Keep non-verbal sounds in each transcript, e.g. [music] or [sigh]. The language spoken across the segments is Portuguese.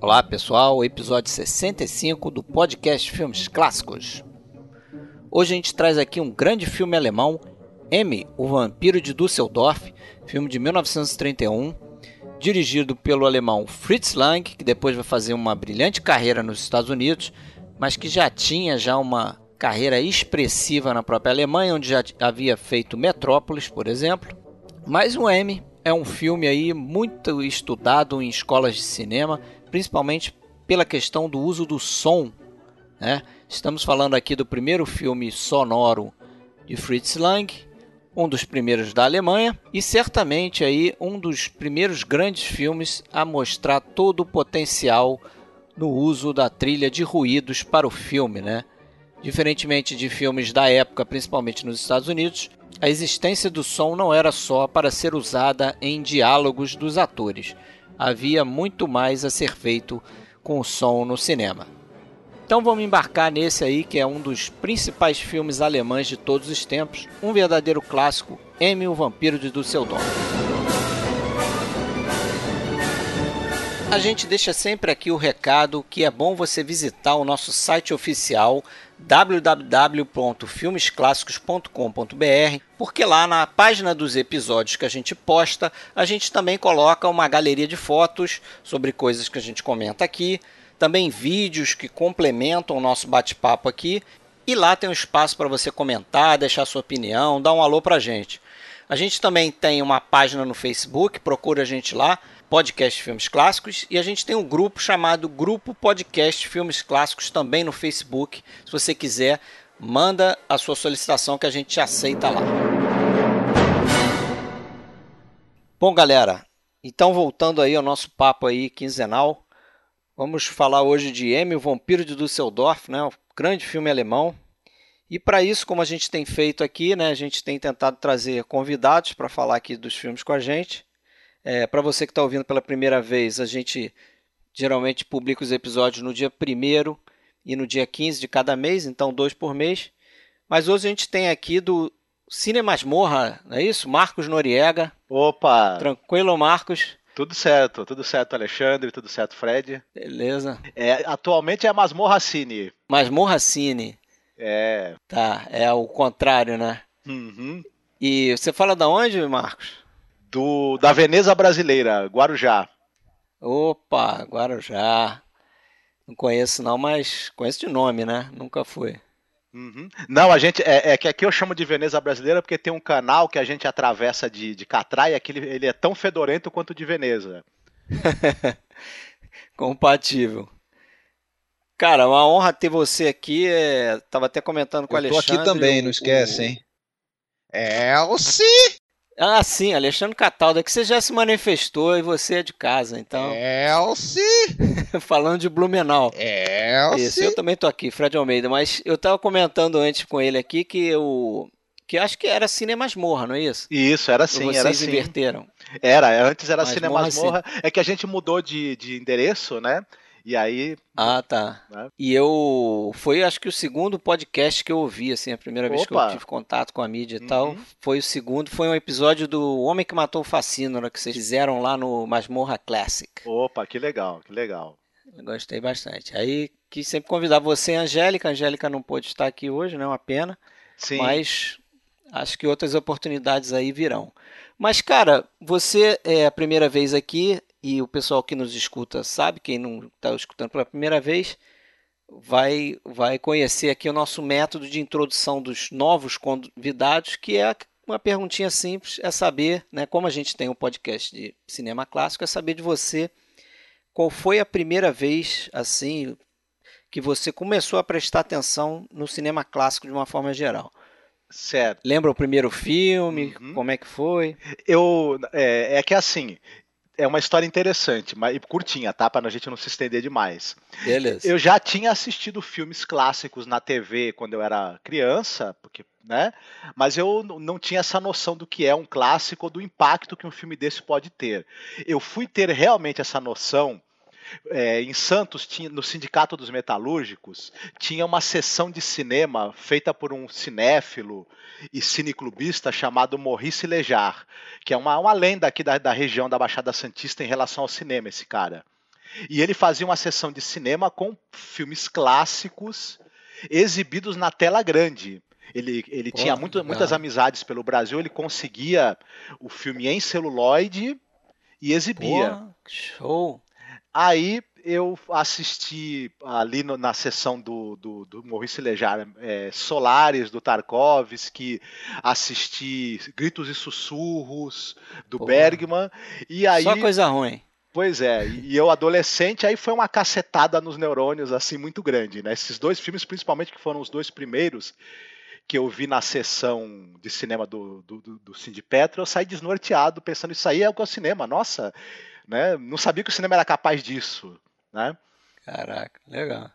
Olá pessoal, episódio 65 do podcast Filmes Clássicos. Hoje a gente traz aqui um grande filme alemão, M, o Vampiro de Düsseldorf, filme de 1931, dirigido pelo alemão Fritz Lang, que depois vai fazer uma brilhante carreira nos Estados Unidos, mas que já tinha já uma carreira expressiva na própria Alemanha, onde já havia feito Metrópolis, por exemplo. Mas o M é um filme aí muito estudado em escolas de cinema principalmente pela questão do uso do som. Né? Estamos falando aqui do primeiro filme sonoro de Fritz Lang, um dos primeiros da Alemanha e certamente aí um dos primeiros grandes filmes a mostrar todo o potencial no uso da trilha de ruídos para o filme, né? Diferentemente de filmes da época, principalmente nos Estados Unidos, a existência do som não era só para ser usada em diálogos dos atores, havia muito mais a ser feito com o som no cinema. Então vamos embarcar nesse aí que é um dos principais filmes alemães de todos os tempos, um verdadeiro clássico, M, o Vampiro de Düsseldorf. A gente deixa sempre aqui o recado que é bom você visitar o nosso site oficial www.filmesclassicos.com.br, porque lá na página dos episódios que a gente posta, a gente também coloca uma galeria de fotos sobre coisas que a gente comenta aqui, também vídeos que complementam o nosso bate-papo aqui, e lá tem um espaço para você comentar, deixar sua opinião, dar um alô para a gente. A gente também tem uma página no Facebook, procura a gente lá, Podcast Filmes Clássicos, e a gente tem um grupo chamado Grupo Podcast Filmes Clássicos também no Facebook. Se você quiser, manda a sua solicitação que a gente aceita lá. Bom, galera, então voltando aí ao nosso papo aí quinzenal, vamos falar hoje de M, o Vampiro de Düsseldorf, né? Um grande filme alemão. E para isso, como a gente tem feito aqui, né, a gente tem tentado trazer convidados para falar aqui dos filmes com a gente. É, Para você que está ouvindo pela primeira vez, a gente geralmente publica os episódios no dia 1 e no dia 15 de cada mês, então dois por mês. Mas hoje a gente tem aqui do Cine Masmorra, não é isso? Marcos Noriega. Opa! Tranquilo, Marcos? Tudo certo, tudo certo, Alexandre, tudo certo, Fred. Beleza. É, atualmente é Masmorra Cine. Masmorra Cine. É. Tá, é o contrário, né? Uhum. E você fala da onde, Marcos? Do, da Veneza Brasileira, Guarujá. Opa, Guarujá. Não conheço não, mas conheço de nome, né? Nunca fui. Uhum. Não, a gente. É, é, que aqui eu chamo de Veneza Brasileira porque tem um canal que a gente atravessa de, de Catraia que ele, ele é tão fedorento quanto de Veneza. [laughs] Compatível. Cara, uma honra ter você aqui. É... Tava até comentando com o Alexandre. Tô aqui também, o, não esquece, o... hein? Elci! Ah, sim, Alexandre Cataldo, é que você já se manifestou e você é de casa, então. Elci! [laughs] Falando de Blumenau. Elci! Isso, eu também tô aqui, Fred Almeida, mas eu tava comentando antes com ele aqui que o. Que acho que era Cine Masmorra, não é isso? Isso, era sim, Ou era vocês sim. inverteram. Era, antes era Cine Masmorra, Masmorra. É que a gente mudou de, de endereço, né? E aí. Ah, tá. Né? E eu. Foi acho que o segundo podcast que eu ouvi, assim, a primeira vez que eu Opa! tive contato com a mídia e Uhum. tal. Foi o segundo. Foi um episódio do Homem que Matou o Facínora, que vocês fizeram lá no Masmorra Classic. Opa, que legal, que legal. Eu Gostei bastante. Aí quis sempre convidar você e a Angélica. A Angélica não pôde estar aqui hoje, né? Uma pena. Sim. Mas acho que outras oportunidades aí virão. Mas, cara, você é a primeira vez aqui e o pessoal que nos escuta sabe, quem não está escutando pela primeira vez, vai, vai conhecer aqui o nosso método de introdução dos novos convidados, que é uma perguntinha simples, é saber, né, como a gente tem um podcast de cinema clássico, é saber de você qual foi a primeira vez, assim, que você começou a prestar atenção no cinema clássico de uma forma geral. Certo. Lembra o primeiro filme? Uhum. Como é que foi? Eu. É, é que assim. É uma história interessante, mas curtinha, tá? Pra a gente não se estender demais. Beleza. Eu já tinha assistido filmes clássicos na TV quando eu era criança, porque, né? Mas eu não tinha essa noção do que é um clássico ou do impacto que um filme desse pode ter. Eu fui ter realmente essa noção é, em Santos, tinha, no Sindicato dos Metalúrgicos, tinha uma sessão de cinema feita por um cinéfilo e cineclubista chamado Maurice Lejar, que é uma, uma lenda aqui da, da região da Baixada Santista em relação ao cinema, esse cara. E ele fazia uma sessão de cinema com filmes clássicos exibidos na tela grande. Ele, ele tinha muito, muitas amizades pelo Brasil, ele conseguia o filme em celuloide e exibia. Porra, show! Aí eu assisti ali no, na sessão do, do, do Maurice Lejar é, Solares, do Tarkovsky, assisti Gritos e Sussurros, do Porra. Bergman, e aí... Só coisa ruim. Pois é, e eu adolescente, aí foi uma cacetada nos neurônios, assim, muito grande, né? Esses dois filmes, principalmente, que foram os dois primeiros que eu vi na sessão de cinema do, do, do, do Cindy Petra, eu saí desnorteado, pensando, isso aí é o que é o cinema, nossa, né? Não sabia que o cinema era capaz disso, né? Caraca, legal.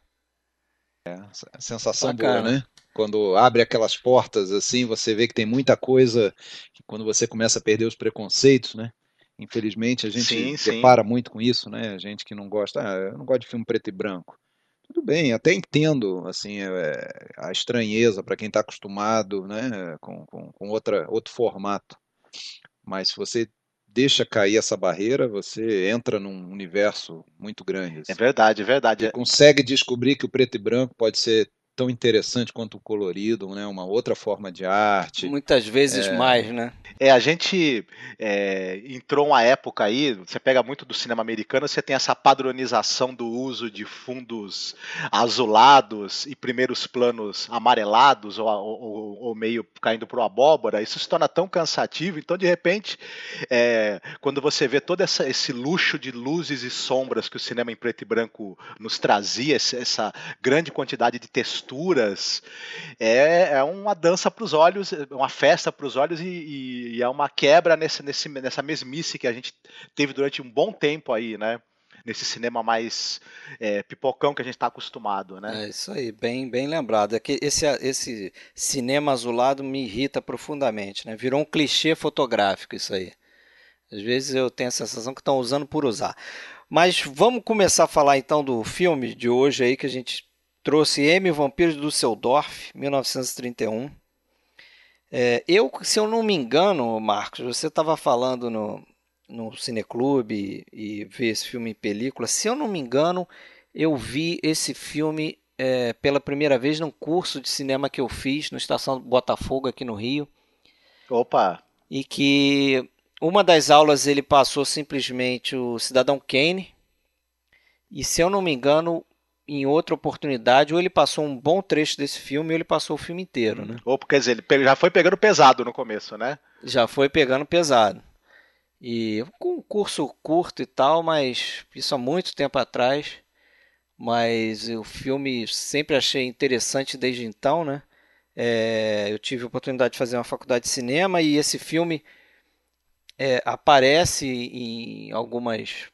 Sensação Bacana. boa, né? Quando abre aquelas portas assim, você vê que tem muita coisa. que Quando você começa a perder os preconceitos, né? Infelizmente a gente Sim, se sim. depara muito com isso, né? A gente que não gosta, ah, eu não gosto de filme preto e branco. Tudo bem, até entendo assim é, a estranheza para quem está acostumado, né? Com, com, com outra, outro formato. Mas se você deixa cair essa barreira, você entra num universo muito grande. É assim. verdade, é verdade. Você consegue descobrir que o preto e branco pode ser tão interessante quanto o colorido, né? Uma outra forma de arte. Muitas vezes mais, né? É, a gente é, entrou uma época aí, você pega muito do cinema americano, você tem essa padronização do uso de fundos azulados e primeiros planos amarelados ou, ou- ou meio caindo para o abóbora, isso se torna tão cansativo, então de repente, é, quando você vê todo essa- esse luxo de luzes e sombras que o cinema em preto e branco nos trazia, essa grande quantidade de texturas, é, é uma dança para os olhos, uma festa para os olhos e, e- e é uma quebra nesse, nesse- nessa mesmice que a gente teve durante um bom tempo aí, né? Nesse cinema mais é, pipocão que a gente está acostumado, né? É isso aí, bem, bem lembrado. É que esse, esse cinema azulado me irrita profundamente, né? Virou um clichê fotográfico isso aí. Às vezes eu tenho a sensação que estão usando por usar. Mas vamos começar a falar então do filme de hoje aí que a gente trouxe M, Vampiro de Düsseldorf, 1931. É, eu, se eu não me engano, Marcos, você estava falando no, no Cineclube e, e ver esse filme em película. Se eu não me engano, eu vi esse filme é, pela primeira vez num curso de cinema que eu fiz no Estação Botafogo aqui no Rio Opa, e que uma das aulas ele passou simplesmente o Cidadão Kane e se eu não me engano em outra oportunidade ou ele passou um bom trecho desse filme ou ele passou o filme inteiro, né? ou quer dizer, ele já foi pegando pesado no começo, né? Já foi pegando pesado. E com um curso curto e tal, mas isso há muito tempo atrás. Mas o filme sempre achei interessante desde então, né? É, eu tive a oportunidade de fazer uma faculdade de cinema e esse filme é, aparece em algumas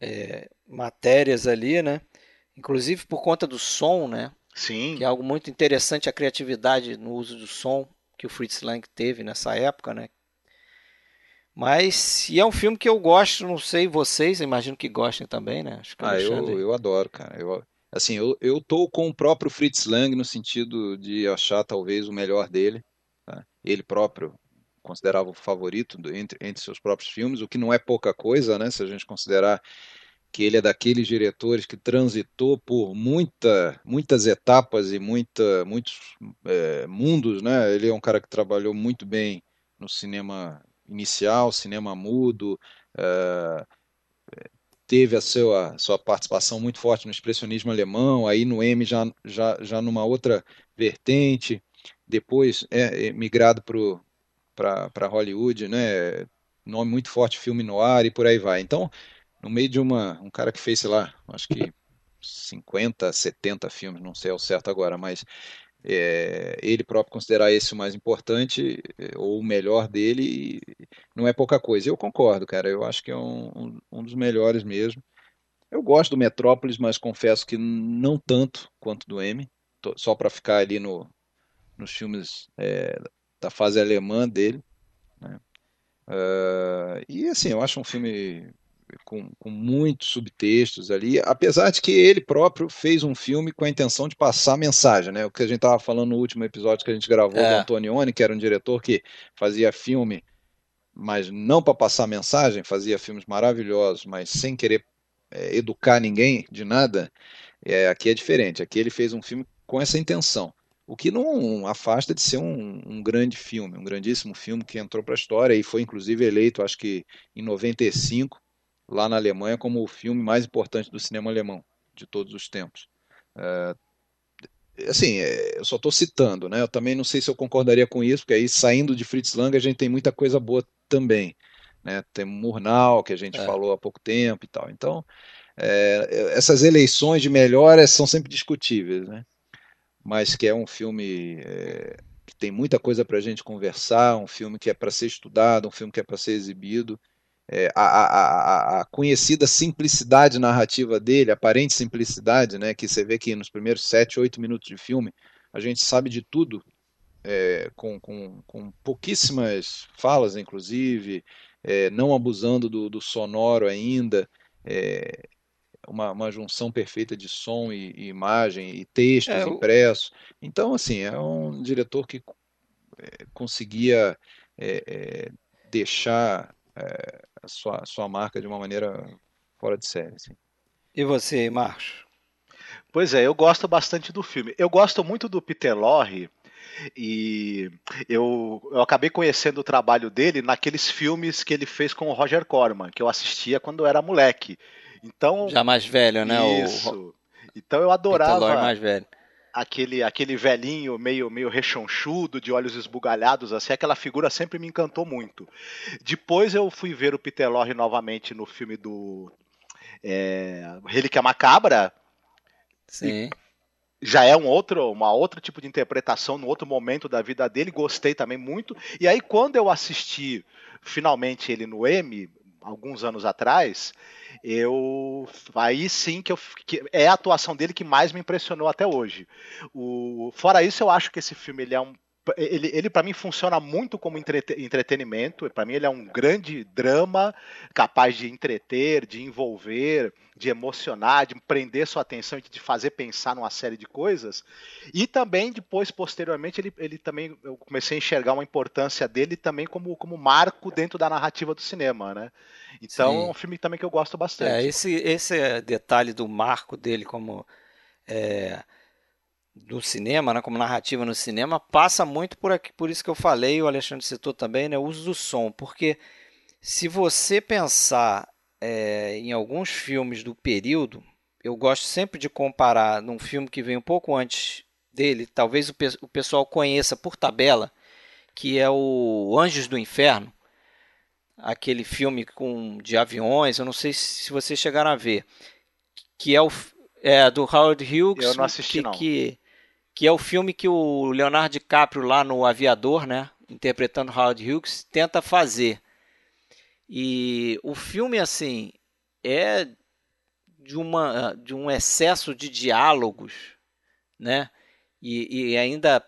é, matérias ali, né? Inclusive por conta do som, né? Sim. que é algo muito interessante a criatividade no uso do som que o Fritz Lang teve nessa época, né? Mas e é um filme que eu gosto, não sei vocês, imagino que gostem também, né? Acho que Ah, eu, eu adoro, cara. Eu, assim, eu, eu tô com o próprio Fritz Lang no sentido de achar talvez o melhor dele. tá? Ele próprio considerava o favorito do- entre, entre seus próprios filmes, o que não é pouca coisa, né? Se a gente considerar que ele é daqueles diretores que transitou por muita, muitas etapas e muita, muitos é, mundos, né? Ele é um cara que trabalhou muito bem no cinema inicial, cinema mudo, eh, teve a sua, sua participação muito forte no expressionismo alemão, aí no M já, já, já numa outra vertente, depois é, é migrado para Hollywood, né? Nome muito forte, filme no ar e por aí vai. Então, no meio de uma, um cara que fez, sei lá, acho que 50, 70 filmes, não sei ao certo agora, mas é, ele próprio considerar esse o mais importante é, ou o melhor dele não é pouca coisa. Eu concordo, cara. Eu acho que é um, um, dos melhores mesmo. Eu gosto do Metrópolis, mas confesso que não tanto quanto do M. Tô- só para ficar ali no, nos filmes é, da fase alemã dele. né? Ah, e assim, eu acho um filme com, com muitos subtextos ali, apesar de que ele próprio fez um filme com a intenção de passar mensagem, né? O que a gente estava falando no último episódio que a gente gravou é. do Antonioni, que era um diretor que fazia filme, mas não para passar mensagem, fazia filmes maravilhosos, mas sem querer é, educar ninguém de nada. É, aqui é diferente. Aqui ele fez um filme com essa intenção. O que não afasta de ser um, um, grande filme, um grandíssimo filme que entrou para a história e foi inclusive eleito, acho que em 95, lá na Alemanha, como o filme mais importante do cinema alemão de todos os tempos. É, assim, é, eu só estou citando, né? Eu também não sei se eu concordaria com isso, porque aí saindo de Fritz Lang a gente tem muita coisa boa também, né? Tem Murnau que a gente é. falou há pouco tempo e tal. Então, é, essas eleições de melhores são sempre discutíveis, né? mas que é um filme é, que tem muita coisa para a gente conversar, um filme que é para ser estudado, um filme que é para ser exibido. É, a, a, a, conhecida simplicidade narrativa dele, aparente simplicidade, né, que você vê que nos primeiros sete, oito minutos de filme a gente sabe de tudo, é, com, com, com, pouquíssimas falas, inclusive, é, não abusando do, do sonoro ainda. É, uma, uma junção perfeita de som e, e imagem e textos é, impressos. Então, assim, é um diretor que é, conseguia é, deixar sua, sua marca de uma maneira fora de série. Assim. E você, Marcos? Pois é, eu gosto bastante do filme. Eu gosto muito do Peter Lorre, e eu, eu acabei conhecendo o trabalho dele naqueles filmes que ele fez com o Roger Corman, que eu assistia quando eu era moleque. Então, já mais velho, né? Isso. O... Então eu adorava mais velho. Aquele aquele velhinho meio meio rechonchudo, de olhos esbugalhados, assim, aquela figura sempre me encantou muito. Depois eu fui ver o Peter Lorre novamente no filme do é, Relíquia Macabra. Sim. Já é um outro, uma outro tipo de interpretação, no outro momento da vida dele, gostei também muito. E aí, quando eu assisti finalmente ele no M, alguns anos atrás, eu aí sim que, eu, que é a atuação dele que mais me impressionou até hoje. O, fora isso, eu acho que esse filme ele é um ele, ele para mim funciona muito como entretenimento. Para mim ele é um grande drama capaz de entreter, de envolver, de emocionar, de prender sua atenção e de fazer pensar numa série de coisas. E também depois posteriormente ele, ele também eu comecei a enxergar uma importância dele também como, como marco dentro da narrativa do cinema, né? Então Sim. é um filme também que eu gosto bastante. É, esse esse detalhe do marco dele como é do cinema, né, como narrativa no cinema, passa muito por aqui, por isso que eu falei, o Alexandre citou também, né, o uso do som, porque se você pensar é, em alguns filmes do período, eu gosto sempre de comparar num filme que vem um pouco antes dele, talvez o, pe o pessoal conheça por tabela, que é o Anjos do Inferno, aquele filme com de aviões, eu não sei se vocês chegaram a ver, que é o é, do Howard Hughes, eu não assisti, que, não. que que é o filme que o Leonardo DiCaprio lá no Aviador, né, interpretando Howard Hughes, tenta fazer. E o filme assim é de uma de um excesso de diálogos, né? E, e ainda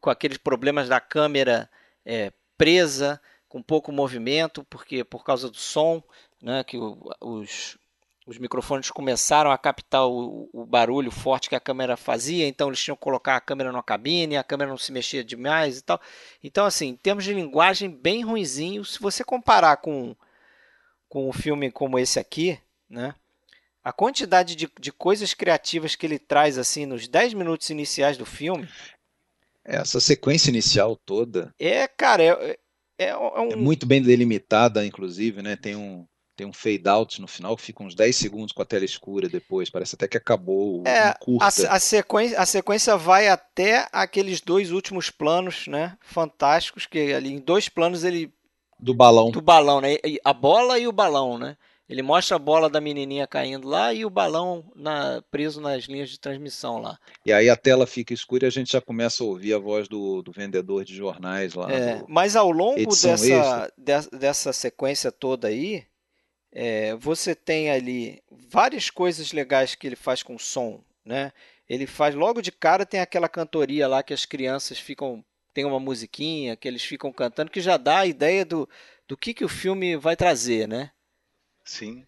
com aqueles problemas da câmera é, presa, com pouco movimento, porque por causa do som, né? Que os os microfones começaram a captar o, o, barulho forte que a câmera fazia, então eles tinham que colocar a câmera na cabine, a câmera não se mexia demais e tal. Então, assim, em termos de linguagem, bem ruinzinho. Se você comparar com, com um filme como esse aqui, né? A quantidade de, de coisas criativas que ele traz, assim, nos 10 minutos iniciais do filme. Essa sequência inicial toda. É, cara, é, é, é, um... é muito bem delimitada, inclusive, né? Tem um tem um fade out no final que fica uns 10 segundos com a tela escura depois. Parece até que acabou é, curta. A, a, sequência, a sequência vai até aqueles dois últimos planos, né? Fantásticos, que ali em dois planos ele. Do balão. Do balão, né? A bola e o balão, né? Ele mostra a bola da menininha caindo lá e o balão na, preso nas linhas de transmissão lá. E aí a tela fica escura e a gente já começa a ouvir a voz do, do vendedor de jornais lá. É, mas ao longo dessa, dessa sequência toda aí, é, você tem ali várias coisas legais que ele faz com som, né? Ele faz logo de cara tem aquela cantoria lá que as crianças ficam tem uma musiquinha que eles ficam cantando que já dá a ideia do, do que, que o filme vai trazer, né? Sim.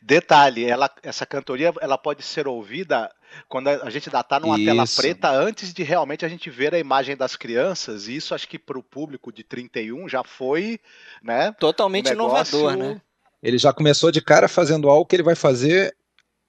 Detalhe, ela, essa cantoria ela pode ser ouvida quando a gente ainda está numa isso. tela preta antes de realmente a gente ver a imagem das crianças. E isso acho que para o público de 31 já foi, né? Totalmente um negócio... inovador, né? Ele já começou de cara fazendo algo que ele vai fazer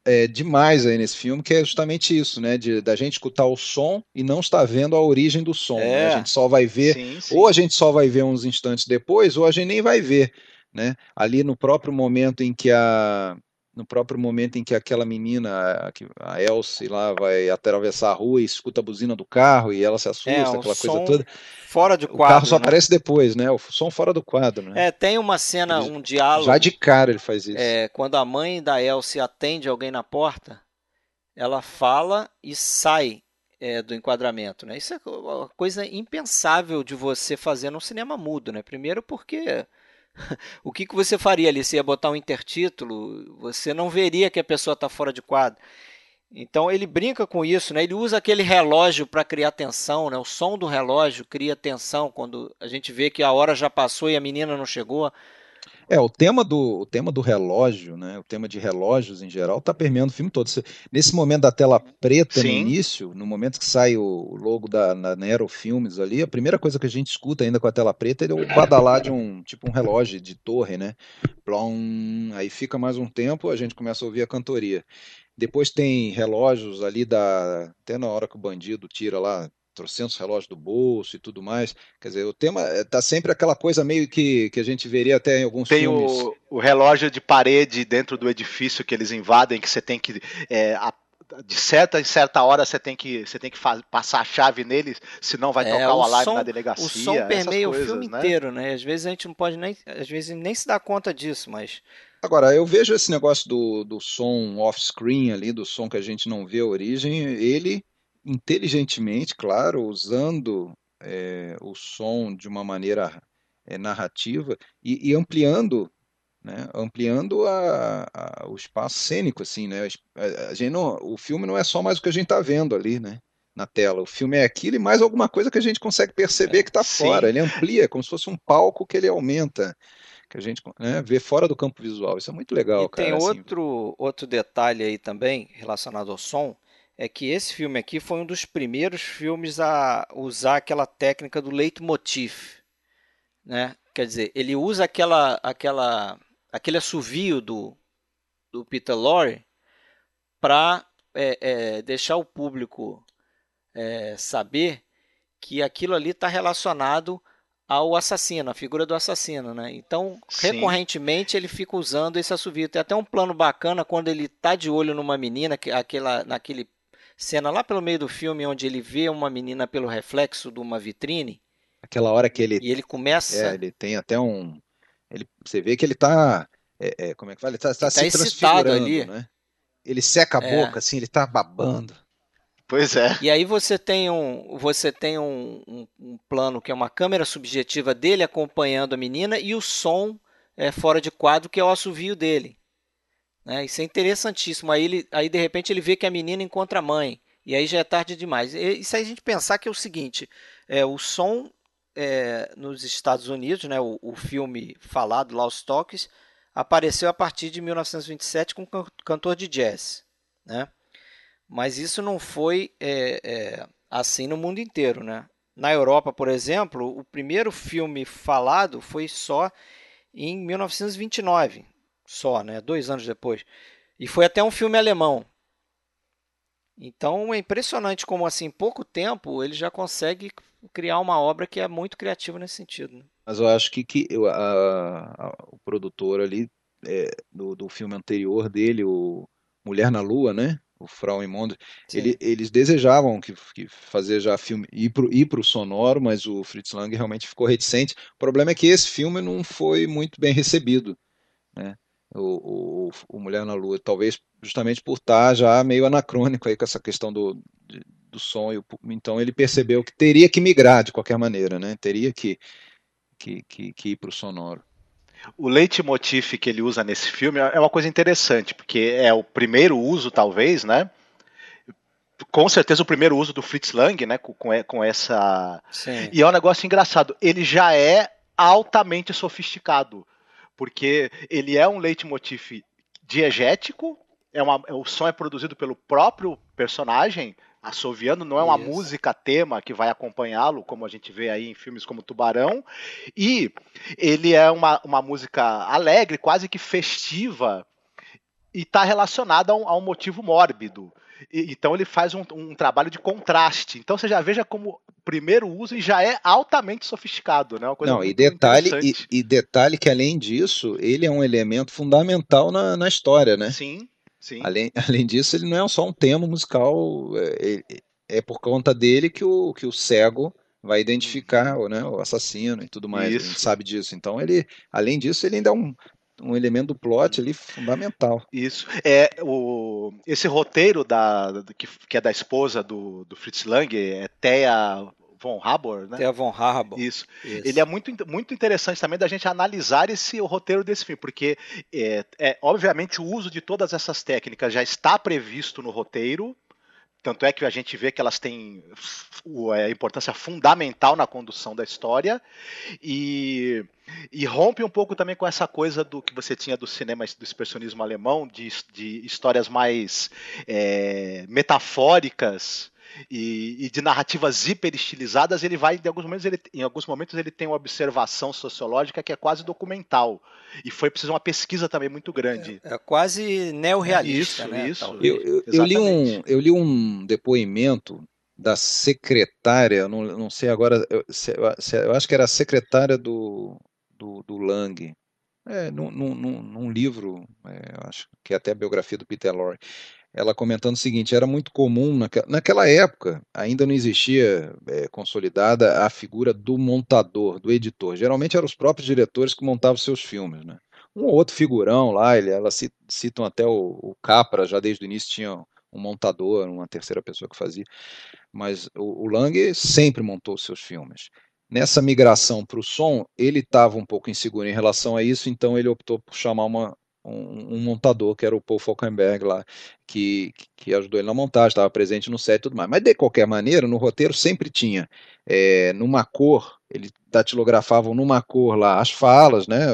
é, demais aí nesse filme, que é justamente isso, né? De, da gente escutar o som e não estar vendo a origem do som. Né? É. Né? A gente só vai ver, sim, sim. ou a gente só vai ver uns instantes depois, ou a gente nem vai ver. Né? Ali no próprio momento em que a no próprio momento em que aquela menina, a Elsie lá, vai atravessar a rua e escuta a buzina do carro e ela se assusta, é, aquela coisa toda. Fora de quadro. O carro só né? aparece depois, né? O som fora do quadro. Né? É, tem uma cena, ele, um diálogo. Já de cara ele faz isso. É, quando a mãe da Elsie atende alguém na porta, ela fala e sai é, do enquadramento, né? Isso é uma coisa impensável de você fazer num cinema mudo, né? Primeiro porque [laughs] o que, que você faria ali? Você ia botar um intertítulo, você não veria que a pessoa está fora de quadro. Então ele brinca com isso, né? Ele usa aquele relógio para criar tensão, né? O som do relógio cria tensão quando a gente vê que a hora já passou e a menina não chegou. É, o tema do, o tema do relógio, né? O tema de relógios em geral está permeando o filme todo. Nesse momento da tela preta Sim. no início, no momento que sai o logo da na Nero Filmes ali, a primeira coisa que a gente escuta ainda com a tela preta é o badalar de um tipo um relógio de torre, né? Plom, aí fica mais um tempo, a gente começa a ouvir a cantoria. Depois tem relógios ali da até na hora que o bandido tira lá trocentos relógios do bolso e tudo mais. Quer dizer, o tema está sempre aquela coisa meio que, que a gente veria até em alguns tem filmes. Tem o, o, relógio de parede dentro do edifício que eles invadem, que você tem que. É, a, de certa em certa hora você tem que você tem que passar a chave nele, senão vai é, tocar o, o alarme som, na delegacia. O som permeia coisas, o filme né? inteiro, né? Às vezes a gente não pode nem, às vezes nem se dá conta disso, mas Agora, eu vejo esse negócio do, do som off-screen ali, do som que a gente não vê a origem, ele inteligentemente, claro, usando é, o som de uma maneira é, narrativa e, e ampliando né, ampliando a, a, o espaço cênico, assim, né? A, gente não, o filme não é só mais o que a gente está vendo ali, né? Na tela. O filme é aquilo e mais alguma coisa que a gente consegue perceber que está fora. Ele amplia, como se fosse um palco que ele aumenta, que a gente né, vê fora do campo visual. Isso é muito legal, e cara. Tem assim. outro, outro detalhe aí também relacionado ao som, é que esse filme aqui foi um dos primeiros filmes a usar aquela técnica do leitmotiv, né? Quer dizer, ele usa aquela, aquela, aquele assovio do, do Peter Lorre para é, é, deixar o público é, saber que aquilo ali está relacionado ao assassino, a figura do assassino, né? Então, Sim. recorrentemente ele fica usando esse assovio. Tem até um plano bacana quando ele está de olho numa menina, que aquela, naquele cena lá pelo meio do filme onde ele vê uma menina pelo reflexo de uma vitrine. Aquela hora que ele. E ele começa. É, ele tem até um. Ele, você vê que ele está. É, é, como é que fala? Ele está tá, tá se transfigurando, ali. né? Ele seca a é. boca, assim, ele está babando. Pois é. E aí você tem um, você tem um, um, um, plano que é uma câmera subjetiva dele acompanhando a menina e o som é, fora de quadro que é o assovio dele. Né? Isso é interessantíssimo. Aí, ele, aí, de repente, ele vê que a menina encontra a mãe. E aí já é tarde demais. Isso aí a gente pensar que é o seguinte: é, o som é, nos Estados Unidos, né, o, o filme falado, Lost Talks, apareceu a partir de 1927 com um cantor de jazz. Né? Mas isso não foi é, é, assim no mundo inteiro. Né? Na Europa, por exemplo, o primeiro filme falado foi só em 1929, só, né? Dois anos depois. E foi até um filme alemão. Então é impressionante como assim, em pouco tempo ele já consegue criar uma obra que é muito criativa nesse sentido. Né? Mas eu acho que, que eu, a, a, o produtor ali é, do, do filme anterior dele, o Mulher na Lua, né? O Frau Imundo, ele, eles desejavam que, que, fazer já filme ir para ir o sonoro, mas o Fritz Lang realmente ficou reticente. O problema é que esse filme não foi muito bem recebido, né? O, o, o, Mulher na Lua, talvez justamente por estar já meio anacrônico aí com essa questão do, do som, então ele percebeu que teria que migrar de qualquer maneira, né? teria que, que, que, que ir para o sonoro. O leitmotiv que ele usa nesse filme é uma coisa interessante, porque é o primeiro uso, talvez, né? Com certeza o primeiro uso do Fritz Lang, né? Com, com essa. Sim. E é um negócio engraçado. Ele já é altamente sofisticado porque ele é um leitmotiv diegético, é uma, o som é produzido pelo próprio personagem, assoviando, não é uma Isso. música tema que vai acompanhá-lo, como a gente vê aí em filmes como Tubarão. E ele é uma, uma música alegre, quase que festiva, e está relacionada a, um, a um, motivo mórbido. E, então ele faz um, um, trabalho de contraste. Então você já veja como primeiro uso e já é altamente sofisticado, né? Não, e detalhe, e, e, detalhe que além disso, ele é um elemento fundamental na, na história, né? Sim. Sim. Além, [laughs] além disso, ele não é só um tema musical, é, é, é por conta dele que o, que o cego vai identificar uhum. né, o assassino e tudo mais. Isso. A gente sabe disso. Então, ele, além disso, ele ainda é um, um elemento do plot ali fundamental. Isso. É o esse roteiro da que, que é da esposa do, do Fritz Lang, é Thea von Habor, né? Thea von Habor. Isso. Isso. Ele é muito, muito interessante também da gente analisar esse o roteiro desse filme, porque é, é, obviamente o uso de todas essas técnicas já está previsto no roteiro, tanto é que a gente vê que elas têm é, a importância fundamental na condução da história e, e, rompe um pouco também com essa coisa do que você tinha do cinema do expressionismo alemão, de, de histórias mais é, metafóricas e, e, de narrativas hiper estilizadas, ele vai, em alguns momentos, ele, em alguns momentos, ele tem uma observação sociológica que é quase documental. E foi preciso uma pesquisa também muito grande. É, é quase neorrealista, isso, né? Isso, eu, eu, eu, li um, eu li um depoimento da secretária, não, não sei agora, eu, eu acho que era a secretária do, do, do Lang, é, num, num, num livro, é, acho que é até a biografia do Peter Lorre ela comentando o seguinte: era muito comum, naquela, época, ainda não existia é, consolidada a figura do montador, do editor. Geralmente eram os próprios diretores que montavam seus filmes. Né? Um ou outro figurão lá, ele, elas citam até o, o Capra, já desde o início tinha um montador, uma terceira pessoa que fazia. Mas o, o Lang sempre montou seus filmes. Nessa migração para o som, ele estava um pouco inseguro em relação a isso, então ele optou por chamar uma, um, um, montador, que era o Paul Falkenberg lá, que, que ajudou ele na montagem, estava presente no set e tudo mais. Mas de qualquer maneira, no roteiro sempre tinha é, numa cor, eles datilografavam numa cor lá as falas, né?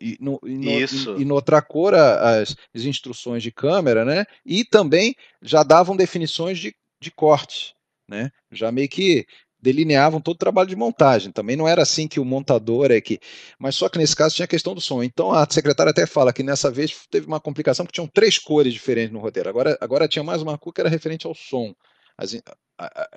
E, no, e, no, Isso. E, e noutra cor as, as instruções de câmera, né? E também já davam definições de, de corte. Né? Já meio que delineavam todo o trabalho de montagem. Também não era assim que o montador é que. Mas só que nesse caso tinha a questão do som. Então a secretária até fala que nessa vez teve uma complicação porque tinham três cores diferentes no roteiro. Agora, agora tinha mais uma cor que era referente ao som. As,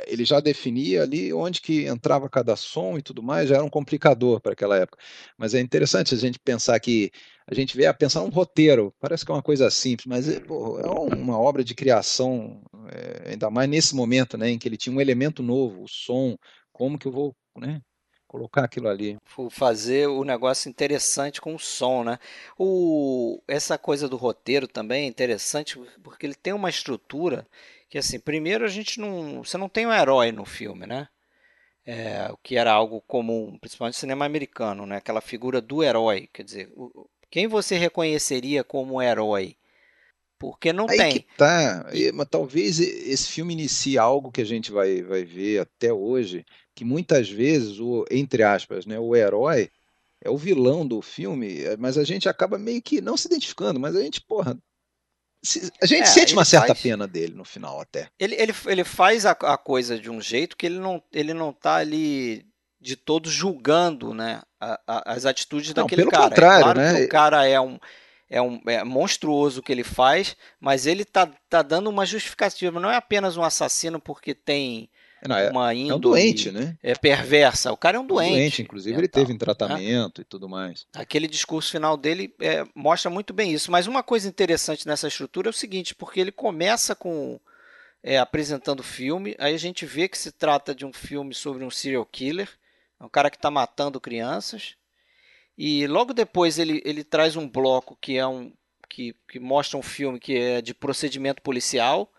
ele já definia ali onde que entrava cada som e tudo mais, já era um complicador para aquela época. Mas é interessante a gente pensar que a gente vê a pensar um roteiro, parece que é uma coisa simples, mas é, pô, é uma obra de criação, é, ainda mais nesse momento, né, em que ele tinha um elemento novo, o som, como que eu vou, né, colocar aquilo ali. Fazer o negócio interessante com o som, né? O, essa coisa do roteiro também é interessante porque ele tem uma estrutura que assim, primeiro a gente não, você não tem um herói no filme, né? É, o que era algo comum, principalmente no cinema americano, né? Aquela figura do herói, quer dizer, quem você reconheceria como herói? Porque não Aí tem. Que tá. Mas talvez esse filme inicie algo que a gente vai, vai ver até hoje, que muitas vezes o entre aspas, né, o herói é o vilão do filme, mas a gente acaba meio que não se identificando, mas a gente, porra, a gente é, sente uma certa faz, pena dele no final até. Ele, ele, ele faz a, a, coisa de um jeito que ele não, ele não tá ali de todo julgando né, a, a, as atitudes não, daquele pelo cara. É contrário, é claro né? o cara é um, é um é monstruoso o que ele faz, mas ele tá, tá dando uma justificativa. Não é apenas um assassino porque tem não, é, uma índole é um doente, né? É perversa. O cara é um doente. Um doente, inclusive ele teve em né? tratamento né? e tudo mais. Aquele discurso final dele é, mostra muito bem isso. Mas uma coisa interessante nessa estrutura é o seguinte, porque ele começa com é, apresentando o filme, aí a gente vê que se trata de um filme sobre um serial killer, é um cara que está matando crianças. E logo depois ele, ele traz um bloco que é um que, que mostra um filme que é de procedimento policial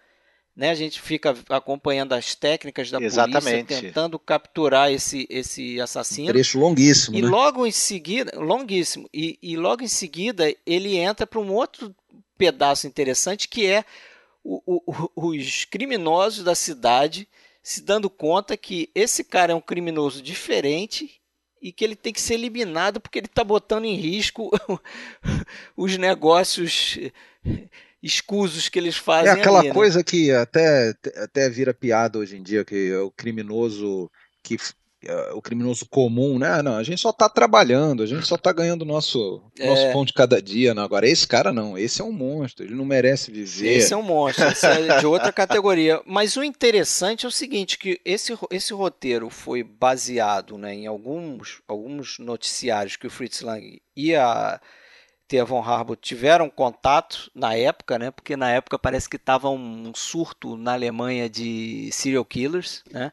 né? A gente fica acompanhando as técnicas da Exatamente. polícia, tentando capturar esse, esse assassino. Um trecho longuíssimo. E né? logo em seguida, longuíssimo, e, e logo em seguida ele entra para um outro pedaço interessante que é o, o, os criminosos da cidade se dando conta que esse cara é um criminoso diferente e que ele tem que ser eliminado porque ele está botando em risco [laughs] os negócios escusos que eles fazem. É aquela ali, né? coisa que até, até vira piada hoje em dia, que é o criminoso que é, o criminoso comum, né? Não, a gente só está trabalhando, a gente só está ganhando nosso, é. nosso pão de cada dia. Não. Agora, esse cara não, esse é um monstro, ele não merece viver. Esse é um monstro, esse é de outra categoria. Mas o interessante é o seguinte, que esse, esse roteiro foi baseado né, em alguns, alguns noticiários que o Fritz Lang e a Thea von Harbour tiveram contato na época, né? Porque na época parece que estava um surto na Alemanha de serial killers, né?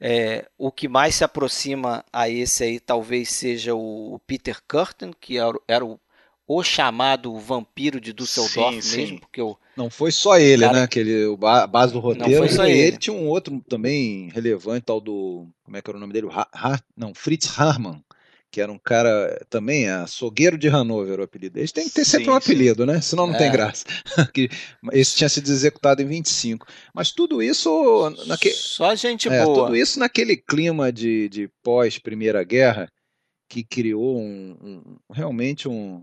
É, o que mais se aproxima a esse aí talvez seja o Peter Curtin, que era, era o, o, chamado vampiro de Düsseldorf sim, mesmo, sim. porque o não foi só ele, cara... né? Aquele o base do roteiro. Não foi só ele. ele. Tinha um outro também relevante, tal do como é que era o nome dele? Ha, ha, não, Fritz Harman, que era um cara também, açougueiro de Hanover, o apelido. Eles têm que ter sempre sim, um apelido, sim. né? Senão não é. tem graça. [laughs] Esse tinha sido executado em 25. Mas tudo isso. Naque... Só gente é, boa. Tudo isso naquele clima de, de pós-Primeira Guerra que criou um, um, realmente um,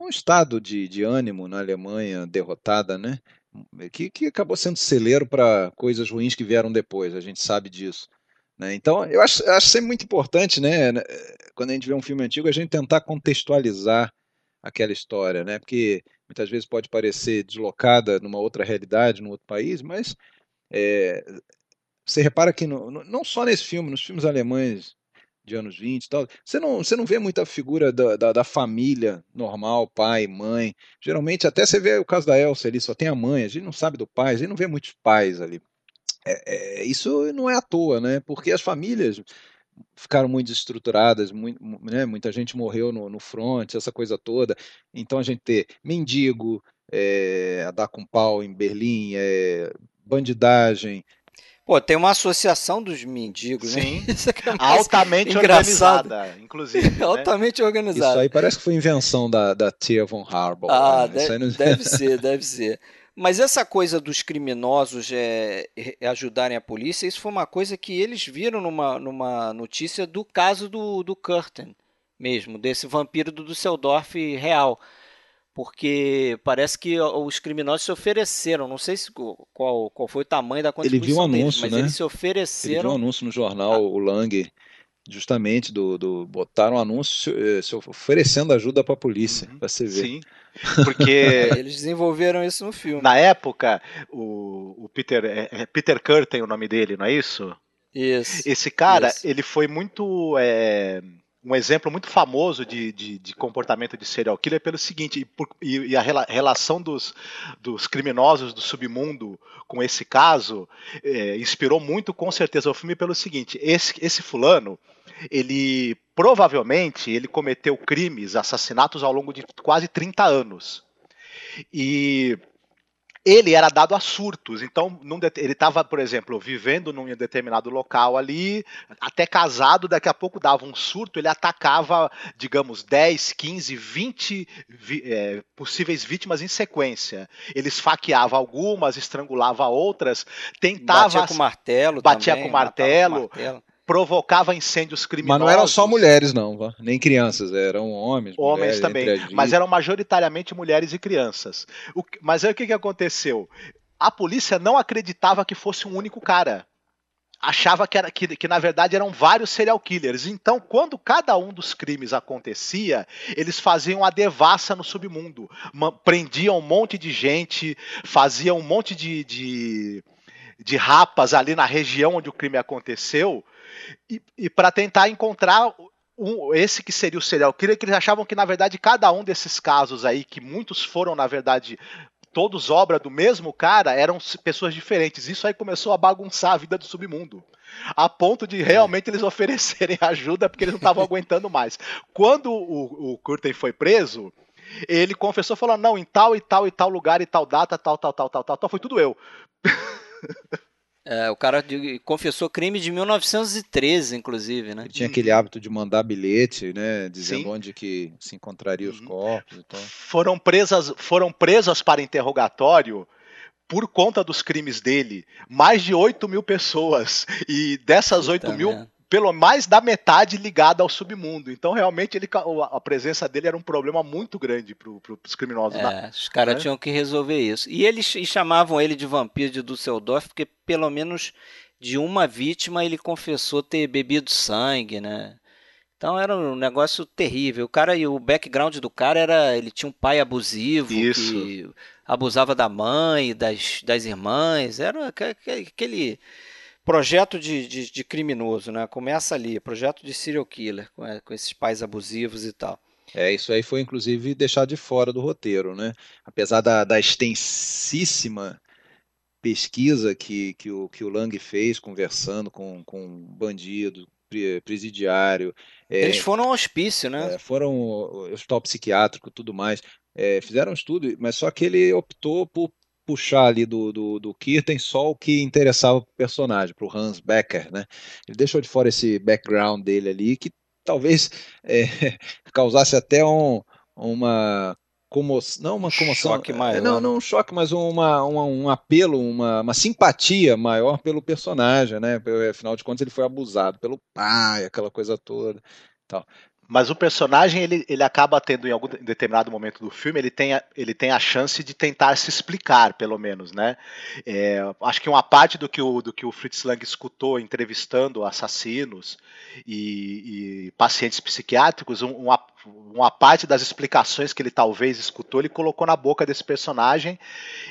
um estado de, de ânimo na Alemanha derrotada, né? Que, que acabou sendo celeiro para coisas ruins que vieram depois, a gente sabe disso. Né? Então, eu acho, acho sempre muito importante, né, né, quando a gente vê um filme antigo, a gente tentar contextualizar aquela história, né? Porque muitas vezes pode parecer deslocada numa outra realidade, num outro país, mas é, você repara que no, no, não só nesse filme, nos filmes alemães de anos 20 e tal, você não, você não vê muita figura da, da, da, família normal, pai, mãe. Geralmente, até você vê o caso da Elsa ali, só tem a mãe, a gente não sabe do pai, a gente não vê muitos pais ali. É, é, isso não é à toa, né? Porque as famílias ficaram muito desestruturadas, muito, né? muita gente morreu no, no front, essa coisa toda. Então a gente ter mendigo, é, a dar com pau em Berlim, é, bandidagem. Pô, tem uma associação dos mendigos, né? Sim. [laughs] É altamente organizada, inclusive. [laughs] Né? altamente organizada. Isso aí parece que foi invenção da, da Tia von Harbour. Ah, né? deve, não... deve [laughs] ser, deve ser. Mas essa coisa dos criminosos é, é, ajudarem a polícia, isso foi uma coisa que eles viram numa, numa notícia do caso do, do Curtin mesmo, desse vampiro do Düsseldorf real. Porque parece que os criminosos se ofereceram, não sei se, qual, qual foi o tamanho da contribuição Ele viu um anúncio, deles, mas né? eles se ofereceram. Ele viu um anúncio no jornal, ah. o Lang, justamente do, do botaram um anúncio eh, se oferecendo ajuda para a polícia, uhum, para você ver. Sim, porque [laughs] eles desenvolveram isso no filme. Na época, o, o Peter é, é Peter Curtin o nome dele, não é isso? Isso. Esse cara, isso. ele foi muito é, um exemplo muito famoso de, de, de, comportamento de serial killer pelo seguinte, e, por, e, e a rela, relação dos, dos criminosos do submundo com esse caso é, inspirou muito, com certeza, o filme pelo seguinte: esse, esse fulano, ele provavelmente ele cometeu crimes, assassinatos ao longo de quase 30 anos. E ele era dado a surtos. Então, ele estava, por exemplo, vivendo num determinado local ali, até casado, daqui a pouco dava um surto, ele atacava, digamos, 10, 15, 20 é, possíveis vítimas em sequência. Ele esfaqueava algumas, estrangulava outras, tentava. Batia com martelo. Batia também, com martelo. Com martelo provocava incêndios criminosos. Mas não eram só mulheres, não, nem crianças, eram homens. Homens mulheres, também, mas eram majoritariamente mulheres e crianças. O, mas aí o que, que aconteceu? A polícia não acreditava que fosse um único cara. Achava que, era, que, que, na verdade eram vários serial killers. Então, quando cada um dos crimes acontecia, eles faziam a devassa no submundo. Prendiam um monte de gente, faziam um monte de, de, de rapas ali na região onde o crime aconteceu e, e para tentar encontrar um, esse que seria o serial killer, que eles achavam que, na verdade, cada um desses casos aí, que muitos foram, na verdade, todos obra do mesmo cara, eram pessoas diferentes. Isso aí começou a bagunçar a vida do submundo. A ponto de realmente eles [laughs] oferecerem ajuda porque eles não estavam [laughs] aguentando mais. Quando o, o Curtin foi preso, ele confessou, falou: não, em tal e tal e tal lugar e tal data, tal, tal, tal, tal, tal, tal, foi tudo eu. [laughs] É, o cara de, confessou crime de 1913, inclusive, né? Ele tinha aquele hábito de mandar bilhete, né? Dizendo Sim. onde que se encontraria os uhum. corpos e tal. Foram presas, foram presas para interrogatório por conta dos crimes dele, mais de 8 mil pessoas. E dessas Puta 8 mil, pelo mais da metade ligada ao submundo. Então, realmente, ele, a presença dele era um problema muito grande para os criminosos. É, da, os caras né? tinham que resolver isso. E eles chamavam ele de vampiro de Dusseldorf porque, pelo menos, de uma vítima ele confessou ter bebido sangue, né? Então era um negócio terrível. O cara e o background do cara era, ele tinha um pai abusivo Isso. que abusava da mãe, das, das irmãs. Era aquele projeto de, de, de, criminoso, né? Começa ali, projeto de serial killer, com, é, com esses pais abusivos e tal. É, isso aí foi inclusive deixado de fora do roteiro, né? Apesar da, da extensíssima pesquisa que, que, o, que o Lang fez, conversando com, com bandido, presidiário. É, Eles foram ao hospício, né? É, foram ao hospital psiquiátrico tudo mais. É, fizeram um estudo, mas só que ele optou por puxar ali do, do, do Kirten só o que interessava para o personagem, para o Hans Becker, né? Ele deixou de fora esse background dele ali, que talvez é, [laughs] causasse até um, uma comoção, não uma comoção, choque maior. não, não um choque, mas uma, uma, um apelo, uma, uma simpatia maior pelo personagem, né? Afinal de contas ele foi abusado pelo pai, aquela coisa toda, tal. Mas o personagem, ele, ele acaba tendo, em algum determinado momento do filme, ele tem, a, ele tem a chance de tentar se explicar, pelo menos, né? É, acho que uma parte do que, o, do que o Fritz Lang escutou entrevistando assassinos e, e pacientes psiquiátricos, uma, uma parte das explicações que ele talvez escutou, ele colocou na boca desse personagem.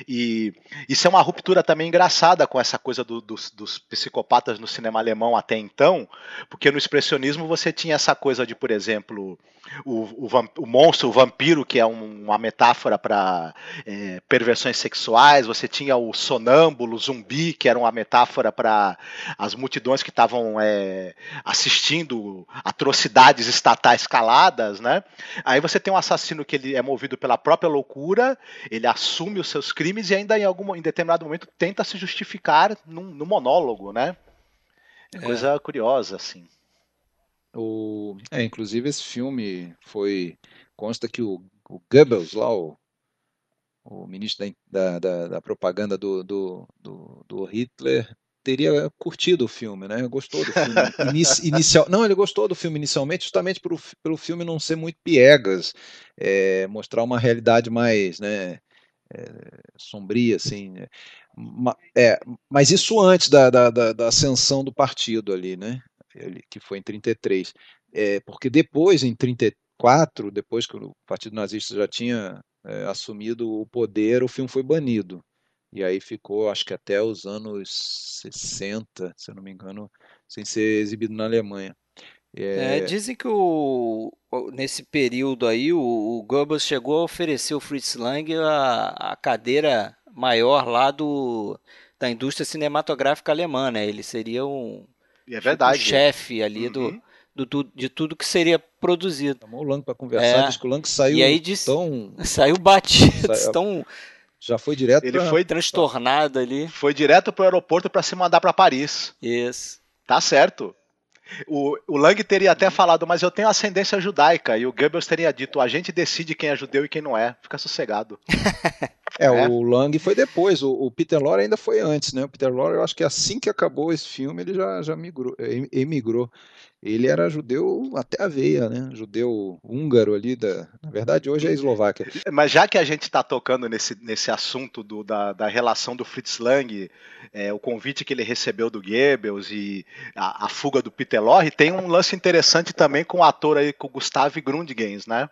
E isso é uma ruptura também engraçada com essa coisa do, dos, dos, psicopatas no cinema alemão até então, porque no expressionismo você tinha essa coisa de, por exemplo, o, o, o monstro, o vampiro, que é um, uma metáfora para é, perversões sexuais, você tinha o sonâmbulo, o zumbi, que era uma metáfora para as multidões que estavam é, assistindo atrocidades estatais caladas, né? Aí você tem um assassino que ele é movido pela própria loucura, ele assume os seus crimes e ainda em algum em determinado momento tenta se justificar num, num monólogo, né? É coisa curiosa, assim. O, é, inclusive esse filme foi consta que o, o Goebbels lá, o, o ministro da, da, da propaganda do, do, do, do Hitler, teria curtido o filme, né? Gostou do filme [laughs] inicial. Não, ele gostou do filme inicialmente, justamente pelo, pelo filme não ser muito piegas, é, mostrar uma realidade mais, né? É, sombria, assim. Né? É, mas isso antes da, da, da, da, ascensão do partido ali, né? Que foi em 33. É, porque depois, em 34, depois que o Partido Nazista já tinha é, assumido o poder, o filme foi banido. E aí ficou, acho que até os anos 60, se eu não me engano, sem ser exibido na Alemanha. É... É, dizem que o, nesse período aí o, o Goebbels chegou a oferecer ao Fritz Lang a, a cadeira maior lá do, da indústria cinematográfica alemã, né? Ele seria um é verdade. Tipo, chefe ali uhum. do, do, de tudo que seria produzido. Chamou o Lang para conversar, é. diz que o Lang saiu e aí disse, tão... [laughs] Saiu batido, saiu... tão já foi direto. Ele pra... foi transtornado ali. Foi direto pro aeroporto para se mandar para Paris. Isso. Tá certo. O, o Lang teria até falado, mas eu tenho ascendência judaica. E o Goebbels teria dito: a gente decide quem é judeu e quem não é. Fica sossegado. [laughs] é, é, o Lang foi depois. O, o, Peter Lorre ainda foi antes, né? O Peter Lorre, eu acho que assim que acabou esse filme, ele já, já migrou, emigrou ele era judeu até a veia, né? Judeu húngaro ali, da, na verdade hoje é Eslováquia. Mas já que a gente está tocando nesse, nesse assunto do, da, da relação do Fritz Lang, é, o convite que ele recebeu do Goebbels e a, a fuga do Peter Lorre, tem um lance interessante também com o ator aí, com o Gustav Grundgens, né?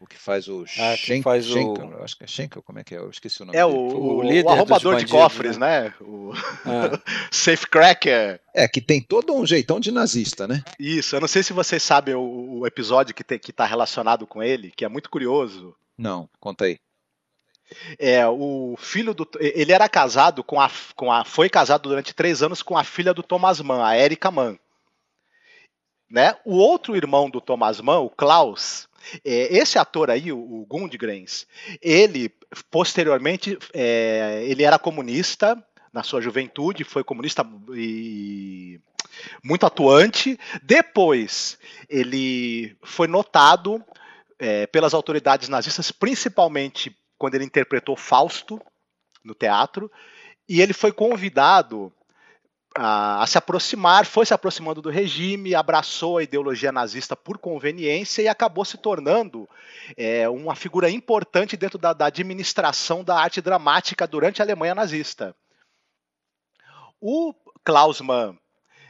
O que faz o ah, Schenkel, faz Schenkel, o... acho que é Schenkel, como é que é? Eu esqueci o nome é dele. O, o, líder o arrombador de cofres, né? né? O ah. [laughs] Safecracker. É, que tem todo um jeitão de nazista, né? Isso, eu não sei se vocês sabem o, o episódio que, tem, que tá relacionado com ele, que é muito curioso. Não, conta aí. É, o filho do. Ele era casado com a, com a. Foi casado durante três anos com a filha do Thomas Mann, a Erika Mann. Né? O outro irmão do Thomas Mann, o Klaus, é, esse ator aí, o, Gundgrens, ele posteriormente é, ele era comunista na sua juventude, foi comunista e muito atuante. Depois ele foi notado é, pelas autoridades nazistas, principalmente quando ele interpretou Fausto no teatro, e ele foi convidado a, a, se aproximar, foi se aproximando do regime, abraçou a ideologia nazista por conveniência e acabou se tornando é, uma figura importante dentro da, da, administração da arte dramática durante a Alemanha nazista. O Klaus Mann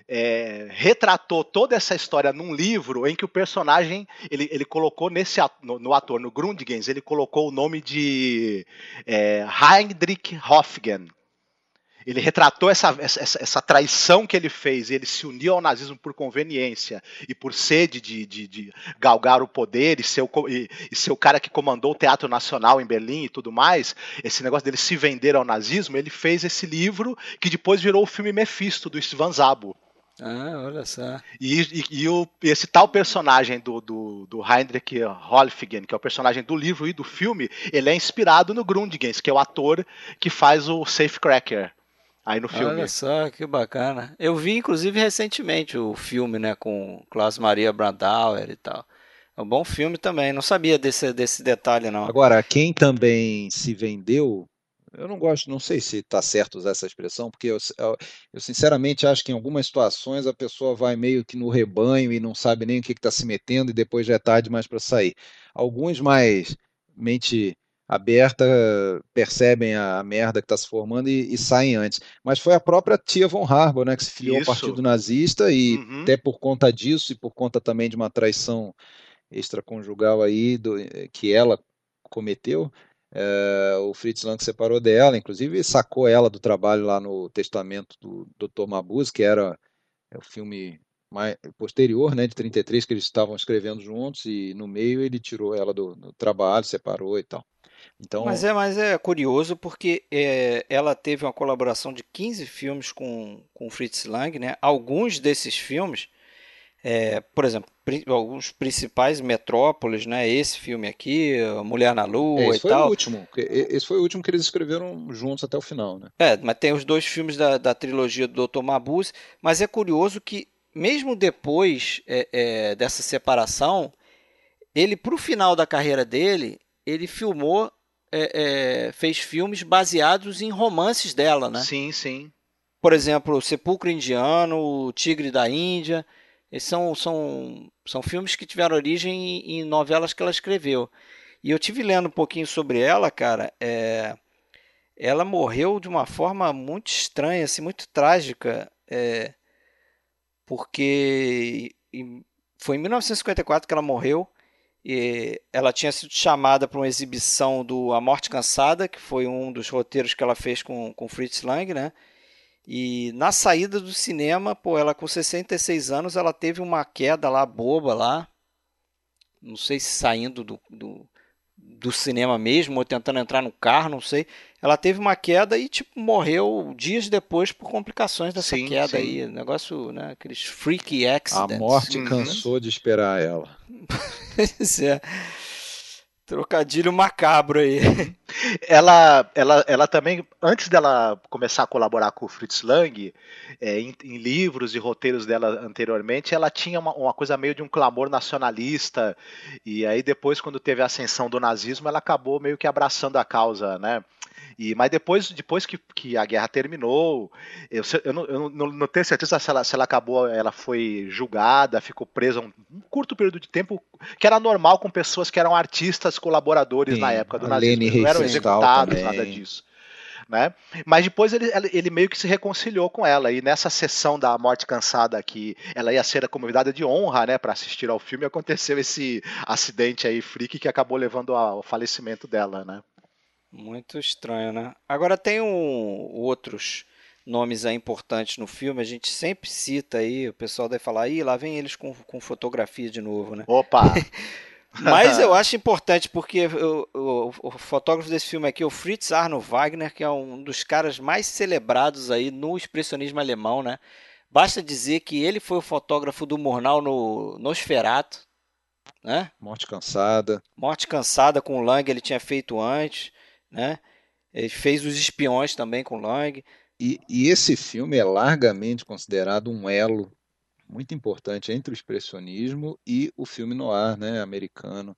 é, retratou toda essa história num livro em que o personagem ele, ele colocou nesse no, no ator no Grundgens ele colocou o nome de é, Heinrich Hofgen ele retratou essa, essa, essa, traição que ele fez, ele se uniu ao nazismo por conveniência e por sede de, de, de galgar o poder e ser o, e, e ser o cara que comandou o Teatro Nacional em Berlim e tudo mais, esse negócio dele se vender ao nazismo, ele fez esse livro que depois virou o filme Mephisto, do Ivan Zabo. Ah, olha só. E, e, e o, esse tal personagem do, do, do Heinrich Holfigen, que é o personagem do livro e do filme, ele é inspirado no Grundgens, que é o ator que faz o Safecracker aí no filme. Olha só, que bacana. Eu vi, inclusive, recentemente o filme, né, com Klaus Maria Brandauer e tal. É um bom filme também, não sabia desse, desse detalhe, não. Agora, quem também se vendeu, eu não gosto, não sei se está certo usar essa expressão, porque eu, eu, eu, sinceramente acho que em algumas situações a pessoa vai meio que no rebanho e não sabe nem o que está se metendo e depois já é tarde mais para sair. Alguns mais mente aberta percebem a, merda que está se formando e, e, saem antes. Mas foi a própria tia von Harbour, né, que se filiou ao partido nazista e uhum. até por conta disso e por conta também de uma traição extraconjugal aí do, que ela cometeu, é, o Fritz Lang separou dela, inclusive sacou ela do trabalho lá no testamento do Dr. Mabuse, que era é o filme mais, posterior, né, de 33, que eles estavam escrevendo juntos, e no meio ele tirou ela do, do trabalho, separou e tal. Então... Mas, é, mas é curioso porque é, ela teve uma colaboração de 15 filmes com, com Fritz Lang. Né? Alguns desses filmes, é, por exemplo, alguns principais Metrópolis, né? esse filme aqui, Mulher na Lua é, esse e foi tal. O último. Esse foi o último que eles escreveram juntos até o final. Né? É, mas tem os dois filmes da, da trilogia do Dr. Mabuse. Mas é curioso que, mesmo depois é, é dessa separação, ele, para o final da carreira dele, ele filmou é, é, fez filmes baseados em romances dela, né? Sim, sim. Por exemplo, Sepulcro Indiano, O Tigre da Índia. Esses são, são, são filmes que tiveram origem em, em novelas que ela escreveu. E eu tive lendo um pouquinho sobre ela, cara. É, ela morreu de uma forma muito estranha, assim, muito trágica, é, porque foi em 1954 que ela morreu. E ela tinha sido chamada para uma exibição do A Morte Cansada, que foi um dos roteiros que ela fez com, com Fritz Lang, né? E na saída do cinema, pô, ela com 66 anos, ela teve uma queda lá boba lá. Não sei se saindo do, do, do cinema mesmo ou tentando entrar no carro, não sei. Ela teve uma queda e tipo morreu dias depois por complicações dessa sim, queda sim. aí, negócio, né, aqueles freaky accidents. A morte uhum. cansou de esperar ela. [laughs] [laughs] é. Trocadilho macabro aí. Ela, ela, ela também, antes dela começar a colaborar com o Fritz Lang, é, em, em, livros e roteiros dela anteriormente, ela tinha uma, uma, coisa meio de um clamor nacionalista. E aí, depois, quando teve a ascensão do nazismo, ela acabou meio que abraçando a causa, né? E, mas depois, depois que, que a guerra terminou, eu, eu, não, eu não, não, tenho certeza se ela, se ela acabou, ela foi julgada, ficou presa um, um curto período de tempo, que era normal com pessoas que eram artistas colaboradores Sim, na época do nazismo, não eram executados, também. nada disso. Né? Mas depois ele, ele meio que se reconciliou com ela e nessa sessão da Morte Cansada que ela ia ser a convidada de honra, né, para assistir ao filme, aconteceu esse acidente aí freak que acabou levando ao falecimento dela, né? Muito estranho, né? Agora tem um, outros nomes aí importantes no filme, a gente sempre cita aí, o pessoal deve falar, ih, lá vem eles com, com fotografia de novo, né? Opa! [laughs] Mas eu [laughs] acho importante porque o, o, o, fotógrafo desse filme aqui é o Fritz Arno Wagner, que é um dos caras mais celebrados aí no expressionismo alemão, né? Basta dizer que ele foi o fotógrafo do Murnau no Nosferatu, né? Morte Cansada. Morte Cansada com o Lang ele tinha feito antes né? Ele fez os espiões também com Lang. E, e, esse filme é largamente considerado um elo muito importante entre o expressionismo e o filme noir, né, americano.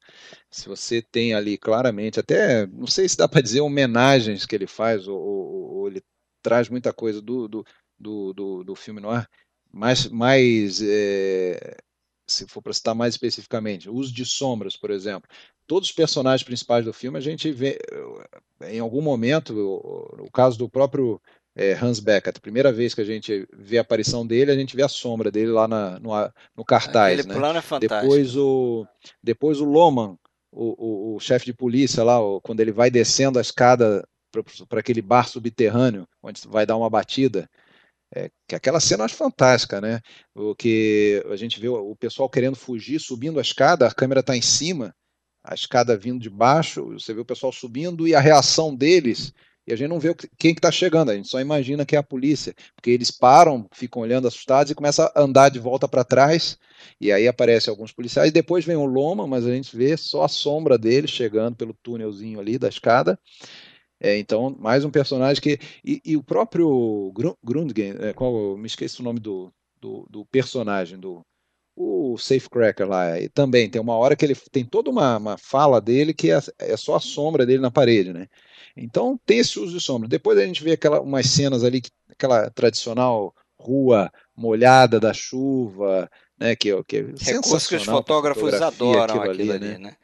Se você tem ali claramente, até não sei se dá para dizer homenagens que ele faz ou, ou, ou ele traz muita coisa do, do, do, do, do filme noir, mais, mais é, se for para citar mais especificamente, uso de sombras, por exemplo. Todos os personagens principais do filme a gente vê, em algum momento, o, o caso do próprio é, Hans Beckett, a primeira vez que a gente vê a aparição dele, a gente vê a sombra dele lá na, no, no cartaz. Aquele né? plano é fantástico. Depois o, depois o Loman, o, o, o chefe de polícia lá, o, quando ele vai descendo a escada para aquele bar subterrâneo, onde vai dar uma batida, é, que aquela cena é fantástica, né? O que a gente vê o pessoal querendo fugir, subindo a escada, a câmera está em cima, a escada vindo de baixo, você vê o pessoal subindo e a reação deles, e a gente não vê quem que está chegando, a gente só imagina que é a polícia, porque eles param, ficam olhando assustados e começam a andar de volta para trás, e aí aparecem alguns policiais, depois vem o Loma, mas a gente vê só a sombra dele chegando pelo túnelzinho ali da escada, é, então, mais um personagem que. E, e o próprio Grundgen, é, qual, me esqueci o nome do, do, do, personagem, do o Safecracker lá, e também tem uma hora que ele tem toda uma, uma fala dele que é, é, só a sombra dele na parede, né? Então tem esse uso de sombra. Depois a gente vê aquela, umas cenas ali, aquela tradicional rua molhada da chuva, né? Que, que é Recurso que os fotógrafos adoram aquilo, ali, ali, né?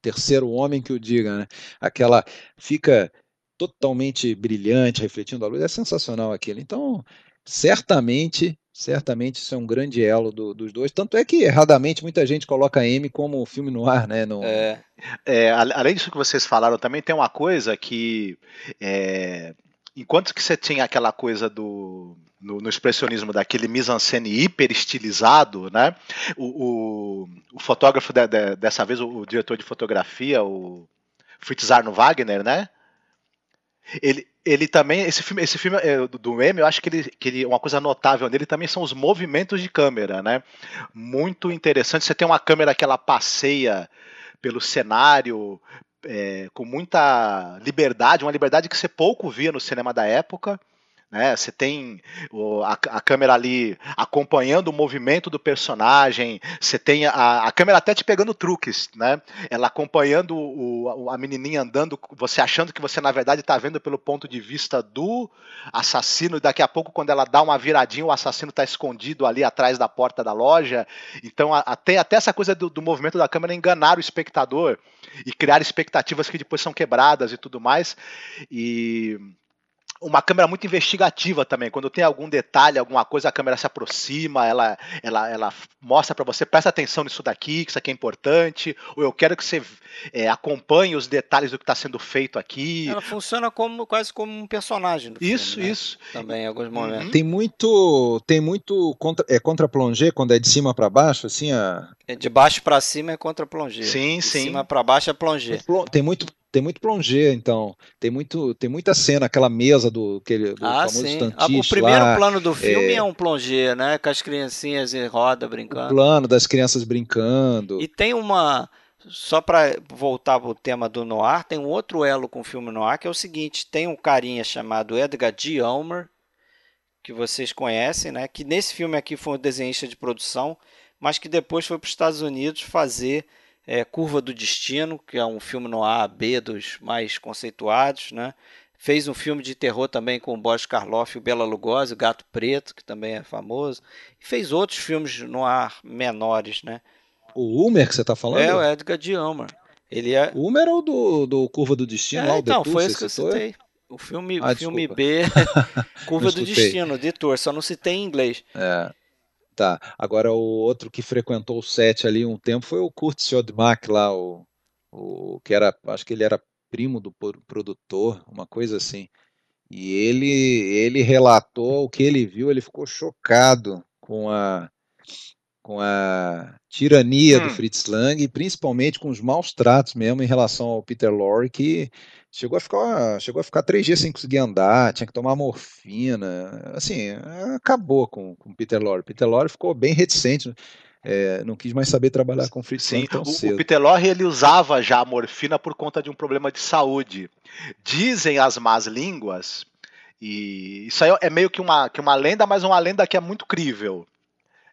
terceiro homem que o diga, né? Aquela fica totalmente brilhante, refletindo a luz, é sensacional aquilo. Então, certamente, certamente isso é um grande elo do, dos dois. Tanto é que erradamente muita gente coloca M como filme no ar, né? No... É. É, além disso que vocês falaram, também tem uma coisa que é, enquanto que você tinha aquela coisa do no, no expressionismo daquele mise-en-scène hiper estilizado, né? O, o, o fotógrafo de, de, dessa vez, o, o, diretor de fotografia, o Fritz Arno Wagner, né? Ele, ele também esse filme esse filme é, do, do M eu acho que ele, que ele uma coisa notável nele também são os movimentos de câmera né muito interessante você tem uma câmera que ela passeia pelo cenário é, com muita liberdade, uma liberdade que você pouco via no cinema da época. Né? Você tem a, a, câmera ali acompanhando o movimento do personagem, você tem a, a câmera até te pegando truques, né? Ela acompanhando o, a menininha andando, você achando que você na verdade está vendo pelo ponto de vista do assassino, e daqui a pouco quando ela dá uma viradinha, o assassino está escondido ali atrás da porta da loja. Então até, até essa coisa do, do movimento da câmera enganar o espectador e criar expectativas que depois são quebradas e tudo mais. E uma câmera muito investigativa também. Quando tem algum detalhe, alguma coisa, a câmera se aproxima, ela, ela, ela mostra para você, presta atenção nisso daqui, que isso aqui é importante, ou eu quero que você é, acompanhe os detalhes do que está sendo feito aqui. Ela funciona como quase como um personagem. isso, filme, né? isso. Também em alguns momentos. Uhum. Tem muito, tem muito contra, é contra plongé quando é de cima para baixo, assim a. É de baixo para cima é contra plongé. Sim, de sim. De cima para baixo é plongé. Tem muito tem muito plongé, então. Tem, muito, tem muita cena, aquela mesa do, aquele, do ah, famoso sim. Ah, o primeiro lá, plano do filme é... é um plongé, né? Com as criancinhas em roda brincando. O plano das crianças brincando. E tem uma. Só para voltar para o tema do noir, tem um outro elo com o filme noir, que é o seguinte: tem um carinha chamado Edgar G. Ulmer, que vocês conhecem, né? Que nesse filme aqui foi um desenhista de produção, mas que depois foi para os Estados Unidos fazer é, Curva do Destino, que é um filme no A, B dos mais conceituados, né? Fez um filme de terror também com o Boris Karloff e o Bela Lugosi, o Gato Preto, que também é famoso. E fez outros filmes no ar menores, né? O Ulmer que você está falando? É, o Edgar de Ulmer. Ele é... O Ulmer é o do, do Curva do Destino, é, lá, o Então, foi isso que eu citei. O filme, ah, filme B, [laughs] Curva do Destino, Detour, só não citei em inglês. É. Tá. Agora, o outro que frequentou o set ali um tempo foi o Kurt Siodmak lá, o, o que era, acho que ele era primo do produtor, uma coisa assim. E ele, ele relatou o que ele viu, ele ficou chocado com a, com a tirania hum. do Fritz Lang, e principalmente com os maus tratos mesmo em relação ao Peter Lorre, que Chegou a ficar, chegou a ficar três dias sem conseguir andar, tinha que tomar morfina. Assim, acabou com o Peter Lorre. Peter Lorre ficou bem reticente. É, não quis mais saber trabalhar com Fritz Sim, tão o, cedo. o Peter Lorre ele usava já a morfina por conta de um problema de saúde. Dizem as más línguas, e isso aí é meio que uma, que uma lenda, mas uma lenda que é muito crível,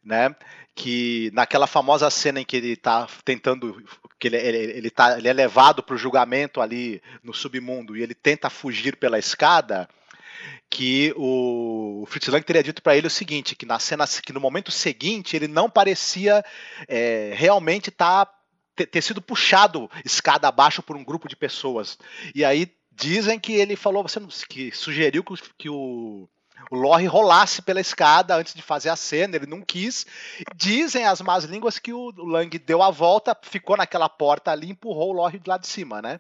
né? Que naquela famosa cena em que ele está tentando que ele, ele, ele, tá, ele é levado para o julgamento ali no submundo e ele tenta fugir pela escada, que o, Fritz Lang teria dito para ele o seguinte, que na cena, que no momento seguinte ele não parecia é, realmente tá, ter, ter sido puxado escada abaixo por um grupo de pessoas. E aí dizem que ele falou, você que sugeriu que, que o o Lorre rolasse pela escada antes de fazer a cena, ele não quis. Dizem as más línguas que o Lang deu a volta, ficou naquela porta ali e empurrou o Lorre de lá de cima, né?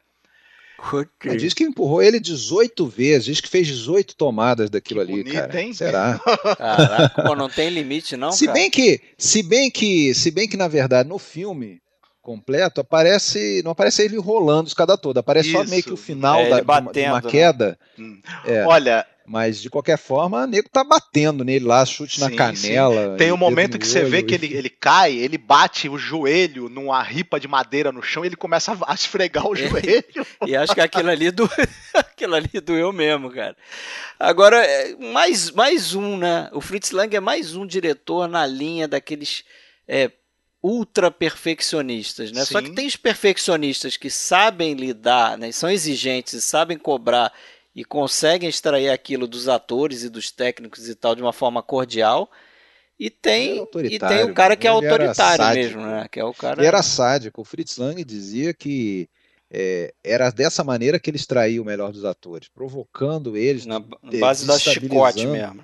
Okay. Diz que empurrou ele 18 vezes, diz que fez 18 tomadas daquilo que ali, bonito, cara. Hein? Será? [laughs] Caraca, pô, não tem limite não, se cara. Bem que, se bem que, se bem que na verdade no filme completo aparece, não aparece ele rolando escada toda, aparece Isso. só meio que o final é, da, batendo, de uma, de uma queda. Né? É. Olha, mas, de qualquer forma, o nego tá batendo nele lá, chute sim, na canela. Sim. Tem um momento que você vê que ele, ele cai, ele bate o joelho numa ripa de madeira no chão e ele começa a esfregar o [laughs] joelho. e acho que aquilo ali, do... [laughs] aquilo ali doeu mesmo, cara. Agora, é, mais, mais um, né? O Fritz Lang é mais um diretor na linha daqueles é, ultra perfeccionistas, né? Sim. Só que tem os perfeccionistas que sabem lidar, né? São exigentes, sabem cobrar e conseguem extrair aquilo dos atores e dos técnicos e tal de uma forma cordial. E tem, e tem o cara que é autoritário mesmo, né? Que é o cara... Ele era sádico. O Fritz Lang dizia que é, era dessa maneira que ele extraía o melhor dos atores, provocando eles. Na base da chicote mesmo.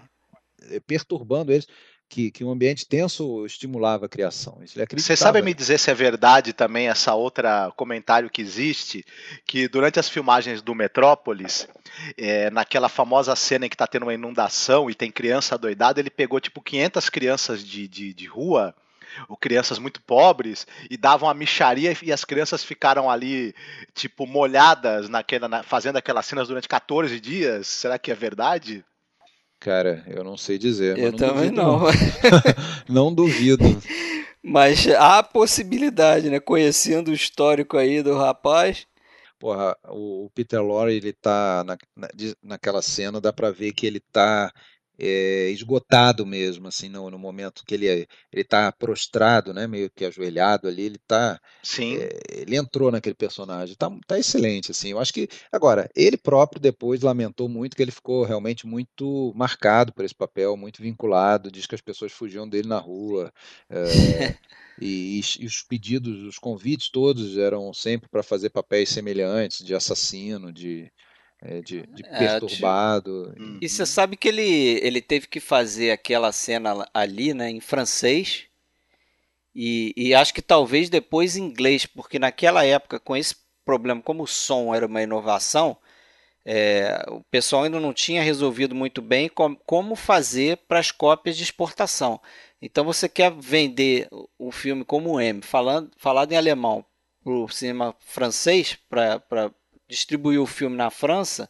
É, perturbando eles que, que um ambiente tenso estimulava a criação. Você sabe me dizer se é verdade também essa outra comentário que existe, que durante as filmagens do Metrópolis, é, naquela famosa cena em que está tendo uma inundação e tem criança doidada, ele pegou tipo 500 crianças de, de, de rua ou crianças muito pobres e davam a micharia e as crianças ficaram ali tipo molhadas naquela na, fazendo aquelas cenas durante 14 dias. Será que é verdade? Cara, eu não sei dizer. Eu não também duvido, não. não [laughs] duvido. [laughs] Mas há possibilidade, né? Conhecendo o histórico aí do rapaz. Porra, o Peter Lorre, ele tá na, na, naquela cena, dá pra ver que ele tá é, esgotado mesmo, assim, no, no, momento que ele ele está prostrado, né, meio que ajoelhado ali, ele tá, Sim. É, ele entrou naquele personagem, tá, tá excelente, assim, eu acho que, agora, ele próprio depois lamentou muito que ele ficou realmente muito marcado por esse papel, muito vinculado, diz que as pessoas fugiam dele na rua, é, [laughs] e, e, os pedidos, os convites todos eram sempre para fazer papéis semelhantes, de assassino, de é, de, de é, perturbado. E você sabe que ele, ele teve que fazer aquela cena ali, né, em francês, e, e acho que talvez depois em inglês, porque naquela época, com esse problema, como o som era uma inovação, é, o pessoal ainda não tinha resolvido muito bem com, como fazer para as cópias de exportação. Então você quer vender o filme como M, falando, falado em alemão, para o cinema francês, para distribuir o filme na França,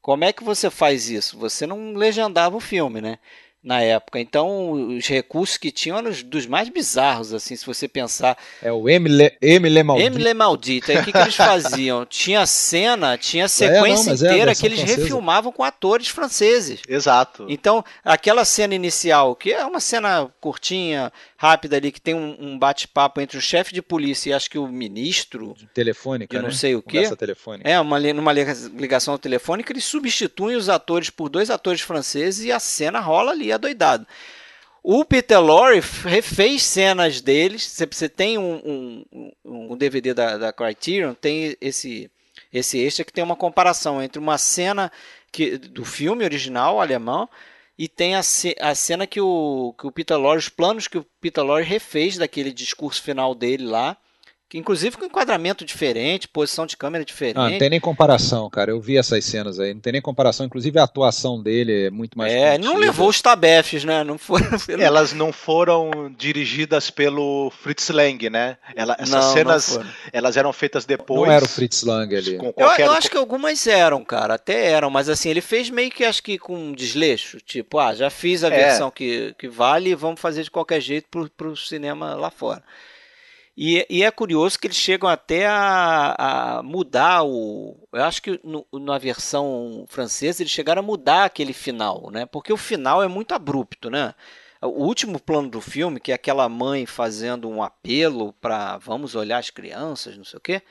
como é que você faz isso? Você não legendava o filme, né? Na época. Então, os recursos que tinham eram dos mais bizarros, assim, se você pensar. É o Emile, Emile Maldito. Emile Maldito. Aí o que, que eles faziam? [laughs] tinha cena, tinha sequência é, não, é inteira que eles francesa. refilmavam com atores franceses. Exato. Então, aquela cena inicial, que é uma cena curtinha, rápida ali, que tem um, um bate-papo entre o chefe de polícia e acho que o ministro. Telefônica. De não né? sei o quê. Telefônica. É, uma, numa ligação telefônica, eles substituem os atores por dois atores franceses e a cena rola ali adoidado. O Peter Lorre refez cenas deles. Você tem um, um, um DVD da, da, Criterion, tem esse, esse extra que tem uma comparação entre uma cena que, do filme original alemão e tem a, a cena que o, que o Peter Lorre, os planos que o Peter Lorre refez daquele discurso final dele lá que inclusive com enquadramento diferente, posição de câmera diferente. Ah, não tem nem comparação, cara. Eu vi essas cenas aí, não tem nem comparação. Inclusive a atuação dele é muito mais. É, não levou os tabefes, né? Não foram. [laughs] Elas não foram dirigidas pelo Fritz Lang, né? Ela, essas não, cenas, não elas eram feitas depois. Não era o Fritz Lang ali. Qualquer... Eu, eu, acho que algumas eram, cara. Até eram, mas assim ele fez meio que acho que com um desleixo, tipo, ah, já fiz a é. versão que, que vale, vamos fazer de qualquer jeito pro, pro cinema lá fora. E, e, é curioso que eles chegam até a, a mudar o. Eu acho que no, na versão francesa eles chegaram a mudar aquele final, né? Porque o final é muito abrupto, né? O último plano do filme, que é aquela mãe fazendo um apelo para vamos olhar as crianças, não sei o quê,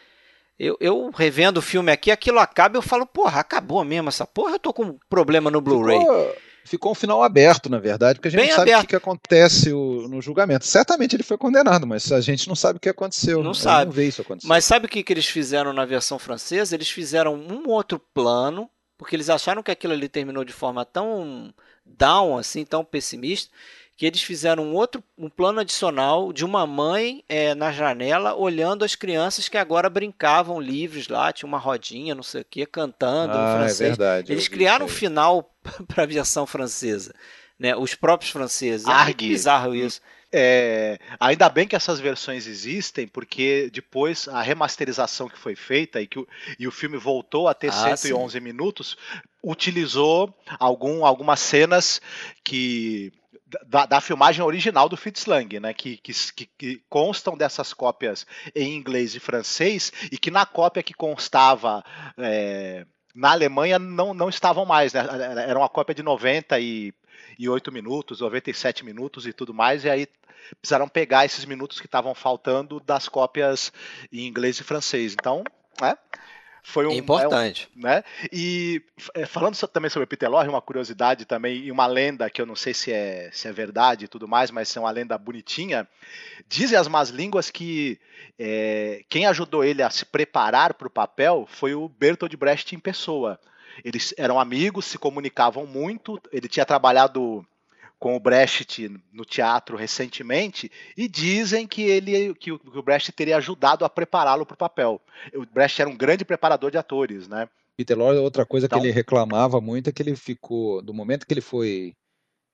Eu, eu revendo o filme aqui, aquilo acaba eu falo, porra, acabou mesmo essa porra, eu tô com um problema no Blu-ray. Ficou, ficou um final aberto, na verdade, porque a gente Bem não sabe aberto. o que, que acontece o- no julgamento. Certamente ele foi condenado, mas a gente não sabe o que aconteceu. Não sabe. Não vê isso acontecer. Mas sabe o que, que eles fizeram na versão francesa? Eles fizeram um outro plano, porque eles acharam que aquilo ali terminou de forma tão down, assim, tão pessimista, que eles fizeram um outro um plano adicional de uma mãe é, na janela olhando as crianças que agora brincavam livres lá, tinha uma rodinha, não sei o que, cantando em ah, é francês. verdade. Eles criaram um final [laughs] para a versão francesa. Né? Os próprios franceses. É Argue. muito bizarro isso. É, ainda bem que essas versões existem, porque depois a remasterização que foi feita e que o, e o filme voltou a ter Ah, 111 minutos, utilizou algum, algumas cenas que da, da filmagem original do Fritz Lang, né, que, que, que- constam dessas cópias em inglês e francês e que na cópia que constava é, na Alemanha não, não estavam mais, né, era uma cópia de 90 e e 8 minutos, 97 minutos e tudo mais, e aí precisaram pegar esses minutos que estavam faltando das cópias em inglês e francês. Então, né? Foi um, É importante. é um- né? E é, falando também sobre Peter Lorre, uma curiosidade também e uma lenda que eu não sei se é, se é verdade e tudo mais, mas é uma lenda bonitinha. Dizem as más línguas que é, quem ajudou ele a se preparar para o papel foi o Bertold Brecht em pessoa. Eles eram amigos, se comunicavam muito. Ele tinha trabalhado com o Brecht no teatro recentemente e dizem que ele que o, que o Brecht teria ajudado a prepará-lo para o papel. O Brecht era um grande preparador de atores, né? Peter Lorre, outra coisa Então- que ele reclamava muito é que ele ficou, do momento que ele foi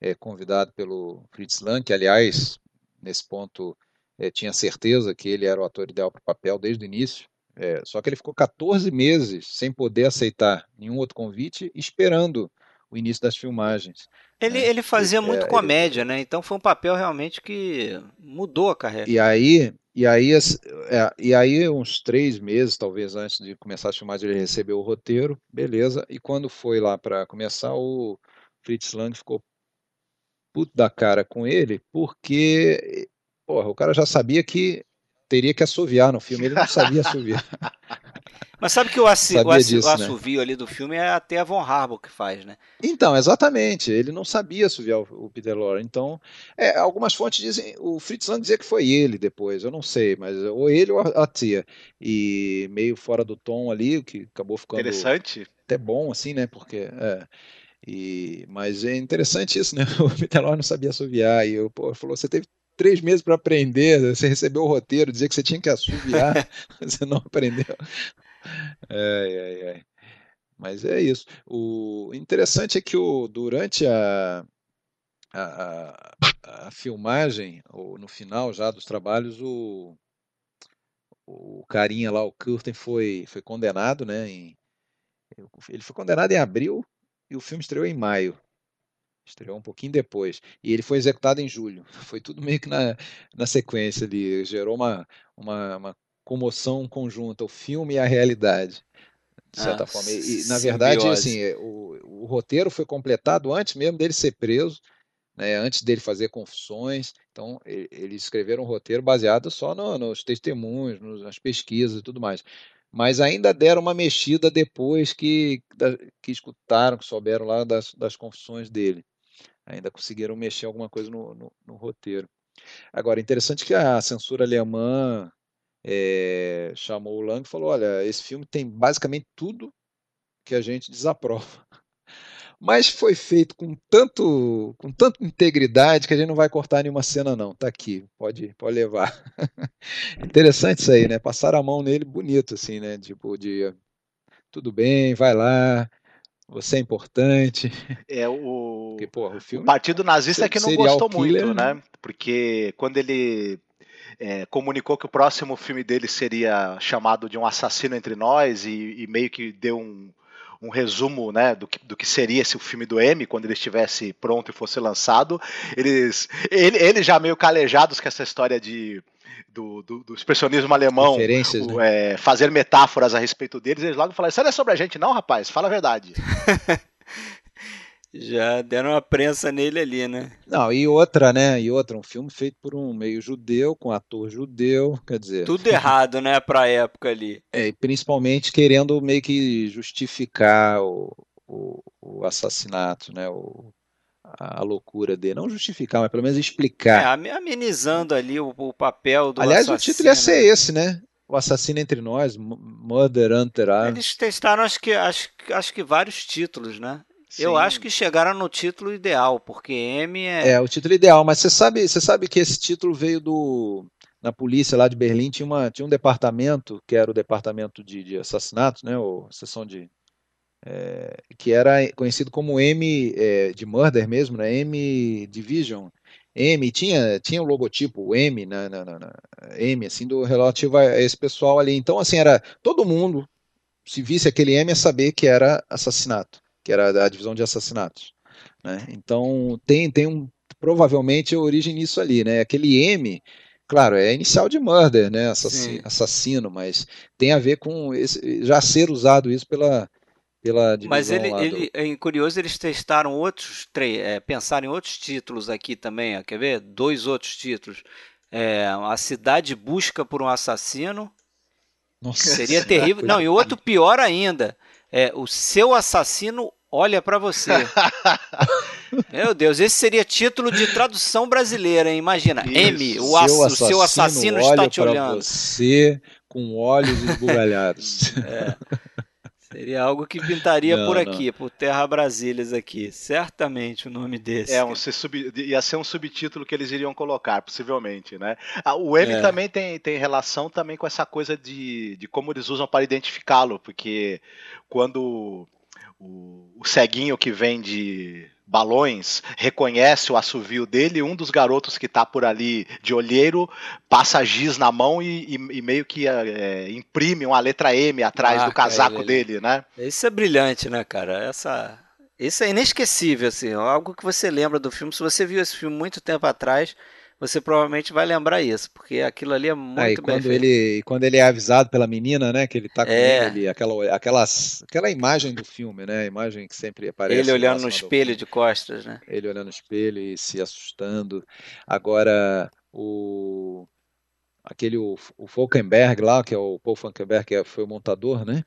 é, convidado pelo Fritz Lang, que aliás, nesse ponto, é, tinha certeza que ele era o ator ideal para o papel desde o início, é, só que ele ficou 14 meses sem poder aceitar nenhum outro convite, esperando o início das filmagens. Ele, É, ele fazia ele- muito é, comédia, né? Então foi um papel realmente que mudou a carreira. E aí, e aí, é, e aí uns três meses, talvez antes de começar as filmagens, ele recebeu o roteiro, beleza. E quando foi lá para começar, o Fritz Lang ficou puto da cara com ele, porque, porra, o cara já sabia que teria que assoviar no filme, ele não sabia assoviar. [laughs] Mas sabe que o, assi, o, assi, disso, o né? assovio ali do filme é até a Von Harbour que faz, né? Então, exatamente, ele não sabia assoviar o, o Peter Lorre. Então, é, algumas fontes dizem, o Fritz Lang dizia que foi ele depois, eu não sei, mas ou ele ou a, a tia. E meio fora do tom ali, o que acabou ficando Interessante. até bom, assim, né? Porque. É, e, mas é interessante isso, né? [laughs] O Peter Lorre não sabia assoviar. E eu, pô, falou: você teve três meses para aprender, você recebeu o roteiro, dizia que você tinha que assoviar, [laughs] [laughs] você não aprendeu. Ai, ai, ai. Mas é isso. O interessante é que o, durante a, a, a, a filmagem, ou no final já dos trabalhos, o, o carinha lá, o Curtin, foi, foi condenado, né? Em, ele foi condenado em abril e o filme estreou em maio. Estreou um pouquinho depois. E ele foi executado em julho. [laughs] Foi tudo meio que na, na sequência ali. Gerou uma, uma, uma comoção conjunta, o filme e a realidade, de certa Ah, forma. E, na verdade, assim, o, o roteiro foi completado antes mesmo dele ser preso, né, antes dele fazer confissões. Então, e- eles escreveram um roteiro baseado só no- nos testemunhos, nos- nas pesquisas e tudo mais. Mas ainda deram uma mexida depois que, da- que escutaram, que souberam lá das, das confissões dele. Ainda conseguiram mexer alguma coisa no, no- no roteiro. Agora, interessante que a censura alemã eh, chamou o Lang e falou: olha, esse filme tem basicamente tudo que a gente desaprova. [laughs] Mas foi feito com tanto, com tanta integridade que a gente não vai cortar nenhuma cena, não. Tá aqui, pode, pode levar. [laughs] Interessante isso aí, né? Passaram a mão nele bonito, assim, né? Tipo, de tudo bem, vai lá, você é importante. É o, Porque, porra, o o filme. Partido Nazista é que não gostou killer, muito, né? Porque quando ele é, comunicou que o próximo filme dele seria chamado de Um Assassino Entre Nós e, e meio que deu um, um resumo né, do, que, do que seria esse o filme do M quando ele estivesse pronto e fosse lançado. Eles, ele, ele já meio calejados com essa história de, do, do, do expressionismo alemão, Referências, o, né? é, fazer metáforas a respeito deles, eles logo falaram: Isso não é sobre a gente, não, rapaz, fala a verdade. [laughs] Já deram uma prensa nele ali, né? Não, e outra, né? E outra, um filme feito por um meio judeu, com um ator judeu, quer dizer. Tudo errado, né, pra época ali. [laughs] É, principalmente querendo meio que justificar o, o, o assassinato, né? O, a, a, loucura dele. Não justificar, mas pelo menos explicar. É, amenizando ali o, o papel do Aliás, assassino. o título ia ser esse, né? O Assassino Entre Nós, Murder Hunter. Eles testaram, acho que, acho, acho que vários títulos, né? Sim. Eu acho que chegaram no título ideal, porque M é. É, o título ideal, mas você sabe, você sabe que esse título veio do. Na polícia lá de Berlim tinha, uma, tinha um departamento, que era o departamento de, de assassinatos, né? Ou seção de. É, que era conhecido como M é, de Murder mesmo, né? M Division. M, tinha, tinha o logotipo M, na, na, na, M, assim, do relativo a esse pessoal ali. Então, assim, era todo mundo, se visse aquele M, ia saber que era assassinato que era a divisão de assassinatos. Né? Então tem, tem um, provavelmente a origem nisso ali, né? Aquele M, claro, é inicial de murder, né? Assassino, assassino mas tem a ver com esse, já ser usado isso pela pela Mas ele, ele do... é curioso, eles testaram outros, é, pensaram em outros títulos aqui também, ó, quer ver? Dois outros títulos. É, a cidade busca por um assassino. Nossa, Seria terrível. Não, e outro pior ainda é, o seu assassino olha para você. [laughs] Meu Deus, esse seria título de tradução brasileira, hein? Imagina, Isso. M, o, ass, seu assassino, o seu assassino está te olhando. Você com olhos esbugalhados. é. Seria algo que pintaria não, por aqui, não. por Terra Brasílias aqui. Certamente o nome desse. É, um, sub, ia ser um subtítulo que eles iriam colocar, possivelmente, né? Ah, o M é. também tem, tem relação também com essa coisa de, de como eles usam para identificá-lo, porque quando o, o ceguinho que vende balões reconhece o assovio dele, um dos garotos que está por ali de olheiro passa giz na mão e, e, e meio que é, imprime uma letra M atrás do casaco ele, dele, né? Isso é brilhante, né, cara? Essa, isso é inesquecível, assim, algo que você lembra do filme. Se você viu esse filme muito tempo atrás, você provavelmente vai lembrar isso, porque aquilo ali é muito ah, e bem quando feito. Ele, quando ele é avisado pela menina, né, que ele tá com é. ele, aquela, aquelas, aquela imagem do filme, né, a imagem que sempre aparece. Ele olhando no espelho de costas, né? Ele olhando no espelho e se assustando. Agora, o aquele o, o Falkenberg lá, que é o Paul Falkenberg, que é, foi o montador, né?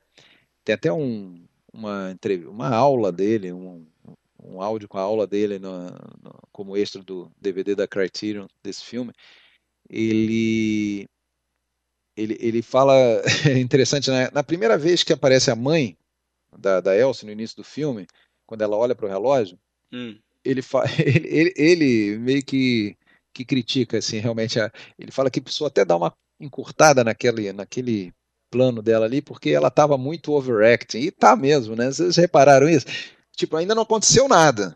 Tem até um, uma, uma aula dele, um, um áudio com a aula dele no, no, como extra do DVD da Criterion desse filme, ele ele, ele fala é [laughs] interessante né? na primeira vez que aparece a mãe da, da Elsie no início do filme, quando ela olha para o relógio, hum. ele, fa, [laughs] ele, ele, ele, meio que, que critica assim realmente a, ele fala que precisou até dar uma encurtada naquele naquele plano dela ali, porque ela estava muito overacting, e tá mesmo, né? Vocês repararam isso? Tipo, ainda não aconteceu nada.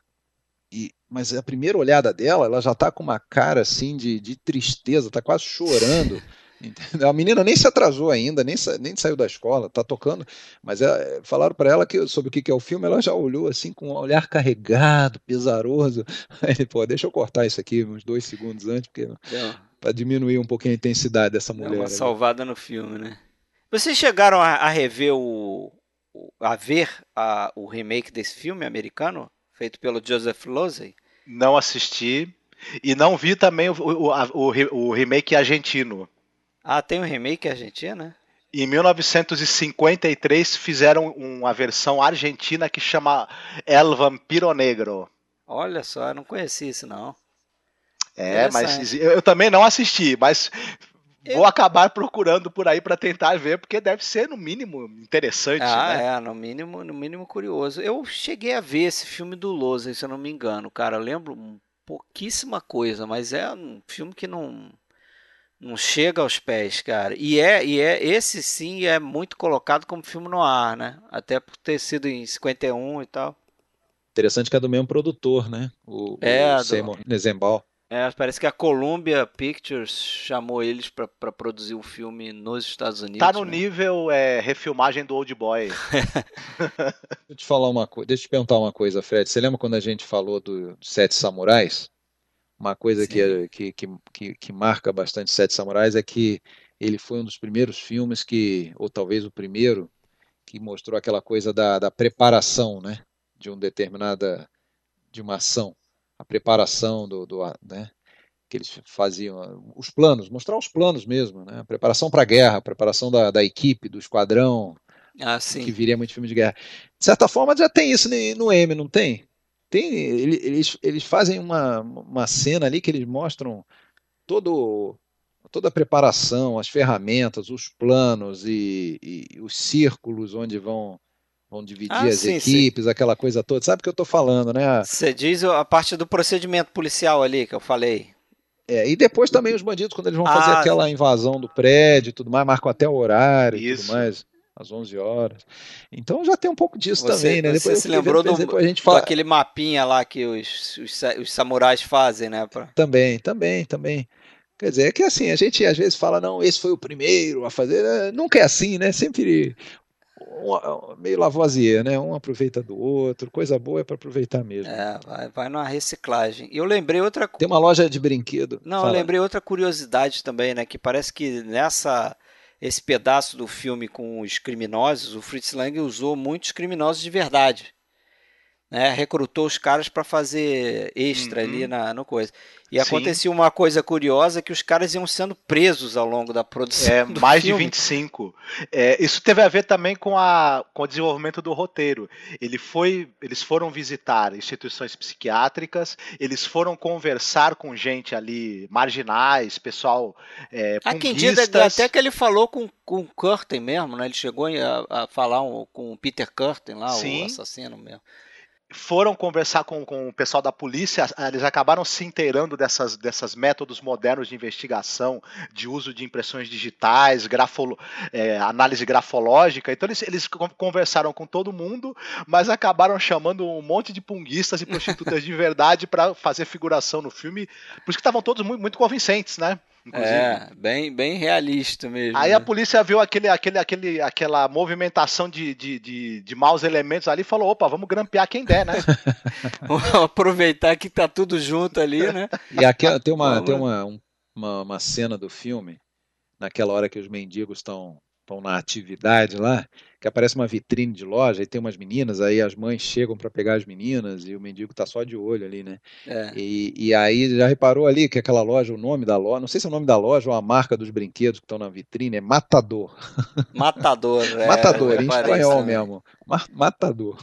E, mas a primeira olhada dela, ela já tá com uma cara assim de, de tristeza, tá quase chorando. [laughs] Entendeu? A menina nem se atrasou ainda, nem, nem saiu da escola, tá tocando, mas é, falaram para ela que sobre o que é o filme, ela já olhou assim com um olhar carregado, pesaroso. [laughs] Aí, pô, deixa eu cortar isso aqui uns dois segundos antes, porque é. para diminuir um pouquinho a intensidade dessa mulher. É uma salvada no filme, né? Vocês chegaram a, a rever o, a ver a, o remake desse filme americano, feito pelo Joseph Losey? Não assisti. E não vi também o, o, o, o remake argentino. Ah, tem um remake argentino, né? Em 1953 fizeram uma versão argentina que chama El Vampiro Negro. Olha só, eu não conheci isso não. É, mas eu também não assisti, mas Vou acabar procurando por aí para tentar ver, porque deve ser no mínimo interessante, ah, né? é, no mínimo, no mínimo curioso. Eu cheguei a ver esse filme do Loza, se eu não me engano, cara. Eu lembro pouquíssima coisa, mas é um filme que não não chega aos pés, cara. E é, e é esse sim é muito colocado como filme no ar, né? Até por ter sido em 51 e tal. Interessante que é do mesmo produtor, né? O, é, o Seymour Nezenbal. É, parece que a Columbia Pictures chamou eles para produzir o um filme nos Estados Unidos. Tá no né? nível é, refilmagem do Old Boy. [laughs] deixa eu te falar uma coisa, deixa eu te perguntar uma coisa, Fred. Você lembra quando a gente falou do Sete Samurais? Uma coisa que, que, que, que, que marca bastante Sete Samurais é que ele foi um dos primeiros filmes que, ou talvez o primeiro, que mostrou aquela coisa da, da preparação, né? De um determinada de uma ação, a preparação do, do né, que eles faziam, os planos, mostrar os planos mesmo, né, a preparação para a guerra, a preparação da, da equipe, do esquadrão, ah, que viria muito filme de guerra. De certa forma, já tem isso no M, não tem? tem eles, eles fazem uma, uma cena ali que eles mostram todo toda a preparação, as ferramentas, os planos e, e os círculos onde vão vão dividir ah, as sim, equipes, sim. aquela coisa toda. Sabe o que eu estou falando, né? Você diz a parte do procedimento policial ali que eu falei. É, e depois também os bandidos, quando eles vão ah, fazer aquela invasão do prédio e tudo mais, marcam até o horário e tudo mais às 11 horas. Então já tem um pouco disso você, também, né? Depois você se lembrou do, depois a gente fala... aquele mapinha lá que os, os, os samurais fazem, né? Pra... Também, também, também. Quer dizer, é que assim, a gente às vezes fala, não, esse foi o primeiro a fazer. É, nunca é assim, né? Sempre um, meio lavoisier, né? Um aproveita do outro, coisa boa é para aproveitar mesmo. É, vai, vai numa reciclagem. E eu lembrei outra. Tem uma loja de brinquedo. Não, Fala. eu lembrei outra curiosidade também, né? Que parece que nessa esse pedaço do filme com os criminosos, o Fritz Lang usou muitos criminosos de verdade né, recrutou os caras para fazer extra uhum. ali na no coisa. E Sim. acontecia uma coisa curiosa que os caras iam sendo presos ao longo da produção. É, [laughs] mais filme. de 25. É, isso teve a ver também com, a, com o desenvolvimento do roteiro. Ele foi, eles foram visitar instituições psiquiátricas, eles foram conversar com gente ali, marginais, pessoal. É, Há quem diga até que ele falou com, com o Curtin mesmo, né? Ele chegou a, a falar um, com o Peter Curtin lá, Sim. o assassino mesmo foram conversar com, com o pessoal da polícia, eles acabaram se inteirando dessas, dessas métodos modernos de investigação, de uso de impressões digitais, grafolo, é, análise grafológica. Então eles, eles conversaram com todo mundo, mas acabaram chamando um monte de punguistas e prostitutas de verdade para fazer figuração no filme, por isso estavam todos muito, muito convincentes, né? Inclusive. É, bem, bem realista mesmo. Aí né? a polícia viu aquele, aquele, aquele, aquela movimentação de, de, de, de maus elementos ali e falou: opa, vamos grampear quem der, né? [laughs] vamos aproveitar que tá tudo junto ali, né? E aqui tem uma, tem uma, uma, uma cena do filme, naquela hora que os mendigos estão estão na atividade lá, que aparece uma vitrine de loja e tem umas meninas, aí as mães chegam para pegar as meninas e o mendigo tá só de olho ali, né? É. E, e aí já reparou ali que aquela loja, o nome da loja, não sei se é o nome da loja ou a marca dos brinquedos que estão na vitrine, é Matador. Matador, [laughs] é. Matador, em espanhol mesmo. Matador.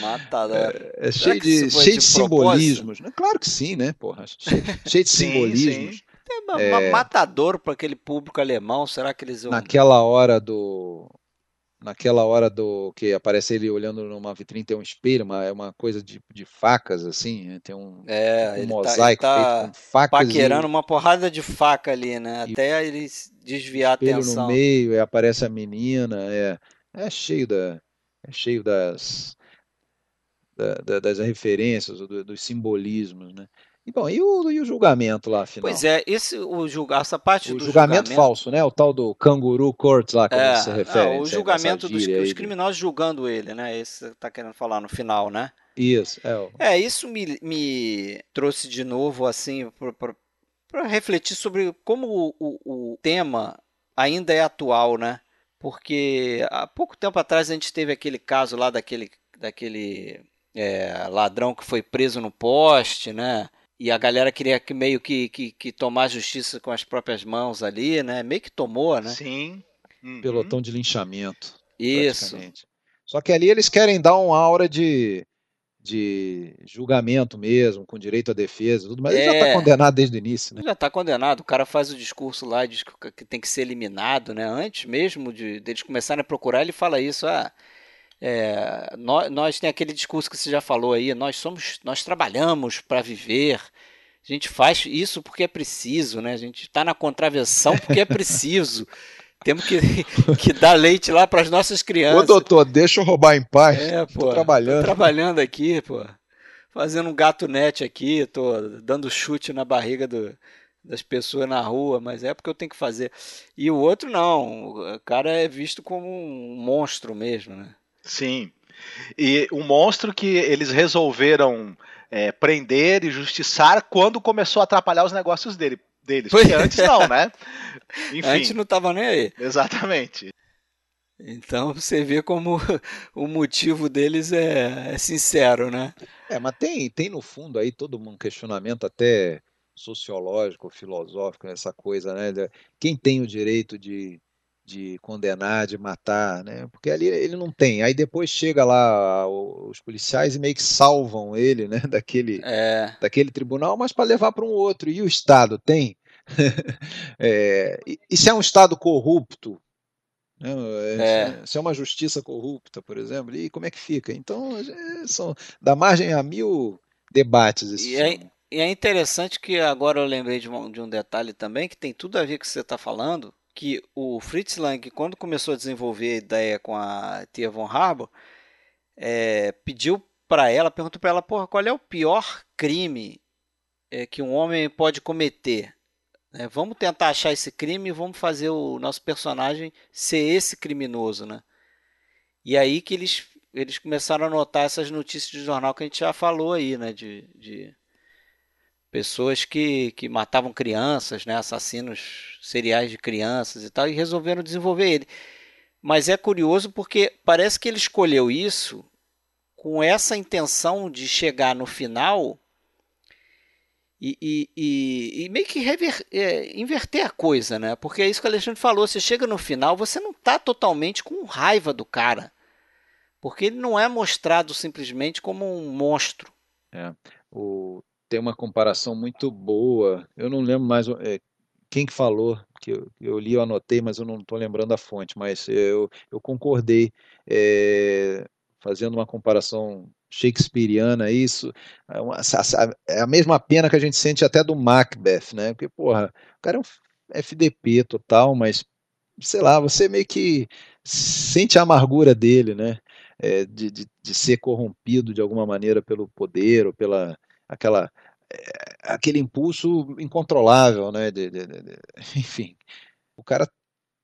Matador. [laughs] É, é cheio de, cheio de, de simbolismos. Claro que sim, né, porra? Cheio, cheio de sim, simbolismos. Sim. É, é, matador para aquele público alemão, será que eles vão... Naquela hora do naquela hora do que aparece ele olhando numa vitrine tem um espelho, uma, é uma coisa de, de facas assim, né? tem um, é, um mosaico tá, tá feito com facas paquerando e... uma porrada de faca ali, né? Até ele desviar a atenção. no meio, e aparece a menina, é, é cheio da é cheio das da, da, das referências, do, dos simbolismos, né? E, bom, e o, e o julgamento lá, afinal? Pois é, esse, o julga, essa parte o do julgamento, julgamento falso, né? O tal do canguru court lá, como é, se refere. É, o julgamento dos os criminosos julgando ele, né? Esse você tá querendo falar no final, né? Isso, é. O... É, isso me, me trouxe de novo, assim, para refletir sobre como o, o, o tema ainda é atual, né? Porque há pouco tempo atrás a gente teve aquele caso lá daquele, daquele é, ladrão que foi preso no poste, né? E a galera queria que meio que, que, que tomar justiça com as próprias mãos ali, né? Meio que tomou, né? Sim. Uhum. Pelotão de linchamento. Isso. Só que ali eles querem dar uma aura de, de julgamento mesmo, com direito à defesa, tudo, mas é, ele já está é. condenado desde o início, né? Já está condenado. O cara faz o discurso lá, diz que tem que ser eliminado, né? Antes mesmo de deles começarem a procurar, ele fala isso, ah, é, nós, nós tem aquele discurso que você já falou aí, nós somos, nós trabalhamos para viver, a gente faz isso porque é preciso, né? A gente está na contravenção porque é preciso. [laughs] Temos que, que dar leite lá para as nossas crianças. Ô doutor, deixa eu roubar em paz. É, pô. Tô trabalhando. Tô trabalhando aqui, pô. Fazendo um gato net aqui, tô dando chute na barriga do, das pessoas na rua, mas é porque eu tenho que fazer. E o outro não, o cara é visto como um monstro mesmo, né? Sim. E um monstro que eles resolveram é, prender e justiçar quando começou a atrapalhar os negócios dele, deles. Porque antes não, né? [laughs] Enfim. Antes não tava nem aí. Exatamente. Então você vê como [laughs] o motivo deles é, é sincero, né? É, mas tem, tem no fundo aí todo um questionamento até sociológico, filosófico, essa coisa, né? Quem tem o direito de, de condenar, de matar, né? Porque ali ele não tem. Aí depois chega lá os policiais e meio que salvam ele, né? [laughs] Daquele, é. daquele tribunal, mas para levar para um outro. E o Estado tem? [laughs] é, e se é um Estado corrupto, né? É. Se é uma justiça corrupta, por exemplo, e como é que fica? Então, é, são, dá margem a mil debates esse e é, e é, interessante que agora eu lembrei de um, de um detalhe também que tem tudo a ver com o que você está falando, que o Fritz Lang, quando começou a desenvolver a ideia com a Tia Von Harbour, é, pediu para ela, perguntou para ela, porra, qual é o pior crime é, que um homem pode cometer? É, vamos tentar achar esse crime e vamos fazer o nosso personagem ser esse criminoso, né? E aí que eles, eles começaram a notar essas notícias de jornal que a gente já falou aí, né? De, de pessoas que, que matavam crianças, né? Assassinos seriais de crianças e tal, e resolveram desenvolver ele. Mas é curioso porque parece que ele escolheu isso com essa intenção de chegar no final e, e, e, e meio que rever, é, inverter a coisa, né? Porque é isso que o Alexandre falou. Você chega no final, você não está totalmente com raiva do cara. Porque ele não é mostrado simplesmente como um monstro. É, o, tem uma comparação muito boa. Eu não lembro mais é, quem que falou, que eu, eu, li, eu anotei, mas eu não estou lembrando a fonte, mas eu, eu concordei, é, fazendo uma comparação shakespeariana isso, é, uma, é a mesma pena que a gente sente até do Macbeth, né? Porque, porra, o cara é um FDP total, mas, sei lá, você meio que sente a amargura dele, né? É, de, de, de, ser corrompido de alguma maneira pelo poder ou pela aquela aquele impulso incontrolável, né? De, [laughs] enfim, o cara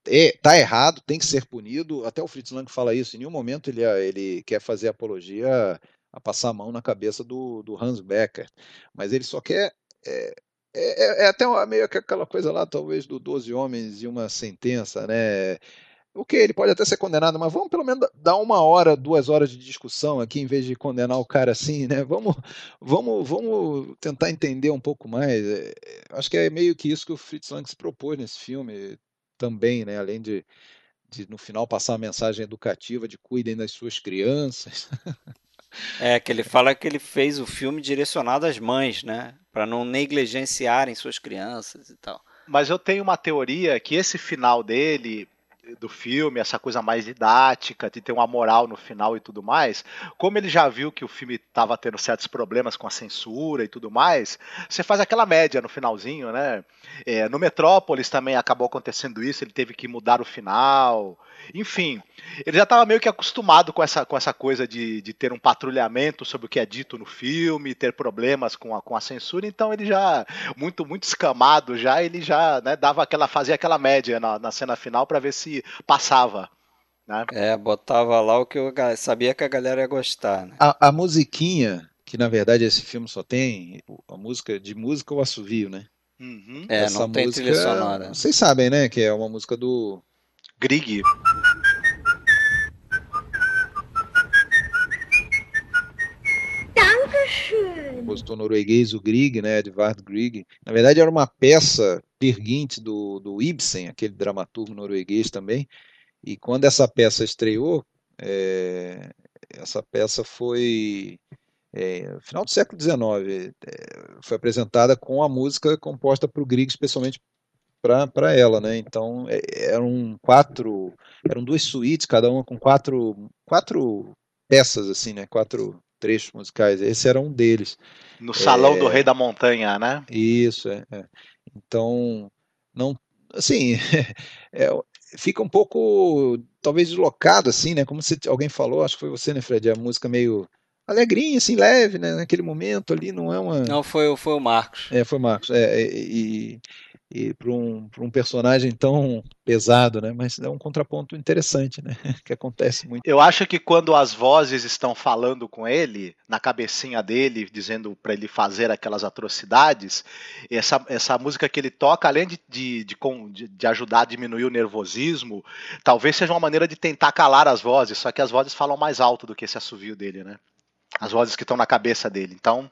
é, tá errado, tem que ser punido. Até o Fritz Lang fala isso. Em nenhum momento ele, ele quer fazer apologia a passar a mão na cabeça do, do Hans Becker. Mas ele só quer. É, é, é até meio que aquela coisa lá, talvez, do 12 homens e uma sentença, né? O que ele pode até ser condenado, mas vamos pelo menos dar uma hora, duas horas de discussão aqui, em vez de condenar o cara assim, né? Vamos, vamos, vamos tentar entender um pouco mais. É, acho que é meio que isso que o Fritz Lang se propôs nesse filme também, né? Além de, de no final passar uma mensagem educativa de cuidem das suas crianças. [laughs] É, que ele fala que ele fez o filme direcionado às mães, né? Para não negligenciarem suas crianças e tal. Mas eu tenho uma teoria que esse final dele do filme, essa coisa mais didática, de ter uma moral no final e tudo mais, como ele já viu que o filme estava tendo certos problemas com a censura e tudo mais, você faz aquela média no finalzinho, né? É, no Metrópolis também acabou acontecendo isso, ele teve que mudar o final. Enfim, ele já estava meio que acostumado com essa, com essa coisa de, de ter um patrulhamento sobre o que é dito no filme, ter problemas com a, com a censura, então ele já, muito muito escamado já, ele já né, dava aquela, fazia aquela média na, na cena final para ver se passava. Né? É, botava lá o que eu sabia que a galera ia gostar. Né? A, a musiquinha, que na verdade esse filme só tem, a música de música o assovio, né? Uhum. É, Essa não música, tem trilha sonora. Vocês sabem, né, que é uma música do Grieg. Compositor norueguês, o Grieg, né, Edvard Grieg. Na verdade, era uma peça perguinte do, do Ibsen, aquele dramaturgo norueguês também. E quando essa peça estreou, é, essa peça foi é, final do século XIX, é, foi apresentada com a música composta por Grieg, especialmente para ela, né? Então é, eram quatro, eram duas suítes, cada uma com quatro, quatro peças assim, né? Quatro trechos musicais. Esse era um deles. No Salão é, do Rei da Montanha, né? Isso, é. é. Então não, assim, [laughs] é, fica um pouco talvez deslocado assim, né? Como se alguém falou, acho que foi você, né, Fred? A música meio alegrinha, assim, leve, né? Naquele momento ali, não é uma. Não, foi, foi o Marcos. É, foi o Marcos. É, e, e para um, um personagem tão pesado, né? Mas é um contraponto interessante, né? [laughs] que acontece muito. Eu acho que quando as vozes estão falando com ele, na cabecinha dele, dizendo para ele fazer aquelas atrocidades, essa, essa música que ele toca, além de, de, de, de ajudar a diminuir o nervosismo, talvez seja uma maneira de tentar calar as vozes, só que as vozes falam mais alto do que esse assovio dele, né? As vozes que estão na cabeça dele. Então,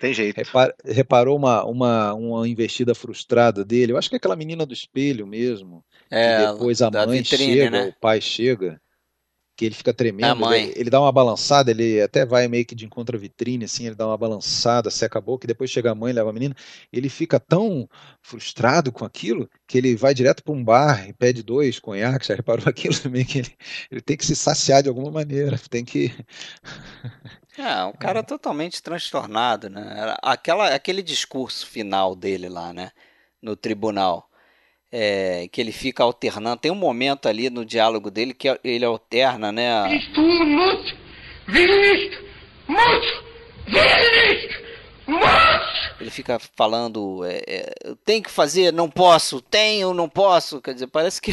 tem jeito. Repar, reparou uma, uma, uma investida frustrada dele? Eu acho que é aquela menina do espelho mesmo. É, depois a mãe vitrine, chega, né? o pai chega, que ele fica tremendo. Ele, ele, dá uma balançada, ele até vai meio que de encontro à vitrine, assim, ele dá uma balançada, seca a boca, e depois chega a mãe, leva a menina. Ele fica tão frustrado com aquilo que ele vai direto para um bar e pede dois conhaques. Já reparou [laughs] aquilo também? Que ele, ele tem que se saciar de alguma maneira, tem que. [laughs] É, um cara totalmente transtornado, né? Aquela, aquele discurso final dele lá, né? No tribunal. É, que ele fica alternando. Tem um momento ali no diálogo dele que ele alterna, né? Ele fica falando, é, é, tem que fazer, não posso, tenho, não posso. Quer dizer, parece que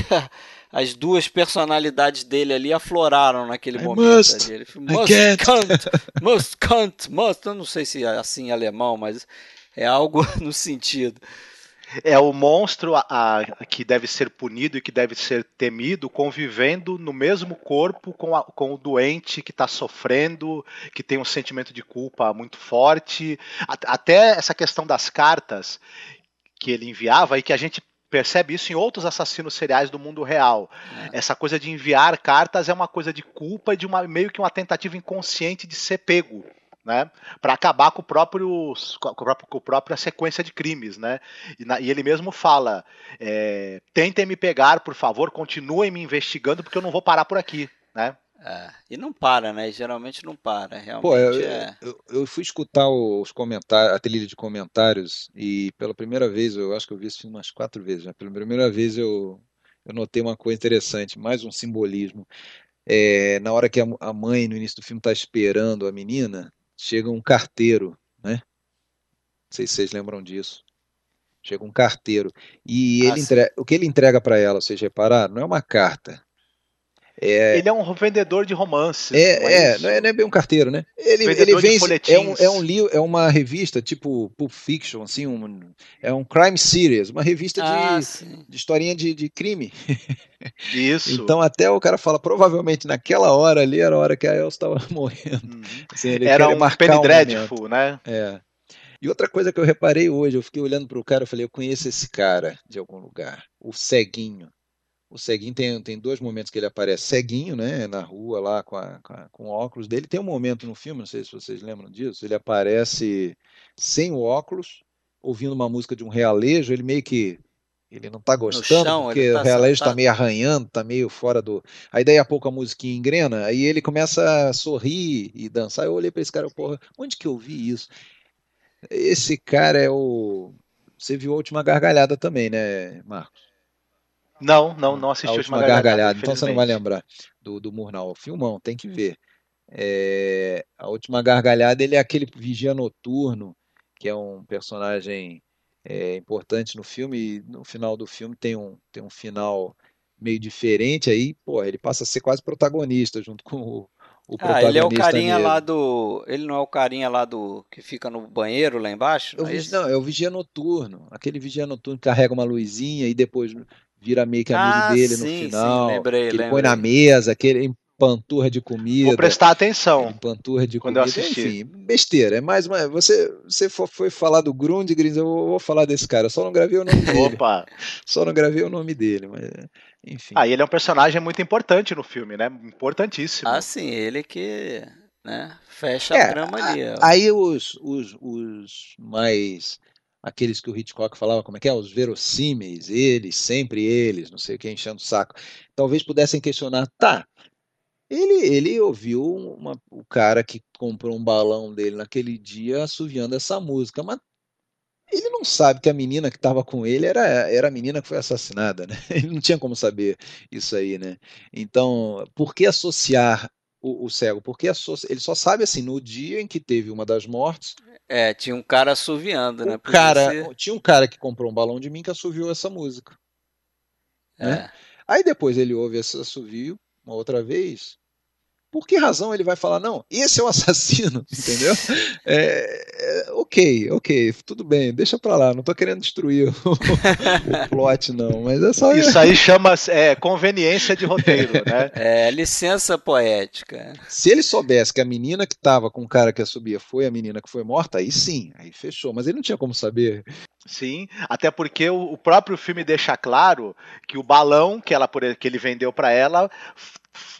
as duas personalidades dele ali afloraram naquele I momento. Must, ali. Ele, must, can't, [laughs] must, can't, must. Eu não sei se é assim em alemão, mas é algo [laughs] no sentido. É o monstro a, a, que deve ser punido e que deve ser temido, convivendo no mesmo corpo com, a, com o doente que está sofrendo, que tem um sentimento de culpa muito forte. Até essa questão das cartas que ele enviava e que a gente percebe isso em outros assassinos seriais do mundo real. É. Essa coisa de enviar cartas é uma coisa de culpa e de uma meio que uma tentativa inconsciente de ser pego. Né, para acabar com o próprio com a, própria, com a própria sequência de crimes, né? E, na, e ele mesmo fala: é, tentem me pegar, por favor, continuem me investigando porque eu não vou parar por aqui, né? É, e não para, né? Geralmente não para. Realmente Pô, eu, é... eu, eu, fui escutar os comentários, a trilha de comentários, e pela primeira vez, eu acho que eu vi isso umas quatro vezes, né? pela primeira vez eu, eu notei uma coisa interessante, mais um simbolismo. É, na hora que a, a mãe, no início do filme, está esperando a menina, chega um carteiro, né? Não sei se vocês lembram disso. Chega um carteiro. E ele ah, entrega, o que ele entrega para ela, vocês repararam, não é uma carta é... Ele é um vendedor de romances. É, não é, é, não é, não é, bem um carteiro, né? Ele, ele vende. É, um, é, um é uma revista tipo Pulp Fiction, assim, um, é um crime series, uma revista ah, de, de historinha de, de crime. [laughs] Isso. então até o cara fala, provavelmente naquela hora ali era a hora que a Elsa estava [laughs] morrendo. Uhum. Assim, era um Penny um Dreadful, né? É. E outra coisa que eu reparei hoje, eu fiquei olhando para o cara, eu falei, eu conheço esse cara de algum lugar, o ceguinho. O ceguinho tem, tem dois momentos que ele aparece ceguinho, né, na rua lá com, a, com, a, com o óculos dele. Tem um momento no filme, não sei se vocês lembram disso, ele aparece sem o óculos, ouvindo uma música de um realejo, ele meio que ele não está gostando, chão, porque tá o realejo está meio arranhando, está meio fora do. Aí daí a pouco a musiquinha engrena, aí ele começa a sorrir e dançar. Eu olhei para esse cara, porra, onde que eu vi isso? Esse cara é o. Você viu a última gargalhada também, né, Marcos? Não, não, não assisti a última, última gargalhada. Então você não vai lembrar do, do Murnau. Filmão, tem que ver. É, a última gargalhada ele é aquele vigia noturno, que é um personagem é, importante no filme, e no final do filme tem um, tem um final meio diferente, aí, pô, ele passa a ser quase protagonista junto com o, o ah, ele é o carinha lá do. Ele não é o carinha lá do. que fica no banheiro lá embaixo? Não, é, não, é o vigia noturno. Aquele vigia noturno que carrega uma luzinha e depois vira meio que amigo ah, dele sim, no final. Sim, lembrei, que ele põe na mesa, aquele panturra de comida. Vou prestar atenção. Panturra de quando comida. Eu assisti. Enfim, besteira. É mais uma. Você, você foi falar do Grundgren, eu vou, falar desse cara. Só não gravei o nome dele. Opa! Só não gravei o nome dele, mas. Enfim. Ah, ele é um personagem muito importante no filme, né? Importantíssimo. Ah, sim, ele que né, fecha é, a trama ali. Ó. Aí os, os, os mais aqueles que o Hitchcock falava, como é que é? Os verossímeis, eles, sempre eles, não sei o que, enchendo o saco. Talvez pudessem questionar, tá, ele, ele ouviu uma, o cara que comprou um balão dele naquele dia assoviando essa música, mas ele não sabe que a menina que estava com ele era, era a menina que foi assassinada, né? [laughs] Ele não tinha como saber isso aí, né? Então, por que associar o, o cego, porque ele só sabe assim, no dia em que teve uma das mortes. É, tinha um cara assoviando, né? cara. Tinha um cara que comprou um balão de mim que assoviou essa música. Né? É. Né? Aí depois ele ouve esse assovio uma outra vez por que razão ele vai falar, não, esse é o assassino, [laughs] entendeu? É, é, ok, ok, tudo bem, deixa pra lá, não tô querendo destruir o, [laughs] o plot, não, mas é só... Isso [laughs] aí chama é, conveniência de roteiro, né? É, licença poética. Se ele soubesse que a menina que tava com o cara que subia foi a menina que foi morta, aí sim, aí fechou, mas ele não tinha como saber. Sim, até porque o, próprio filme deixa claro que o balão que, ela, que ele vendeu para ela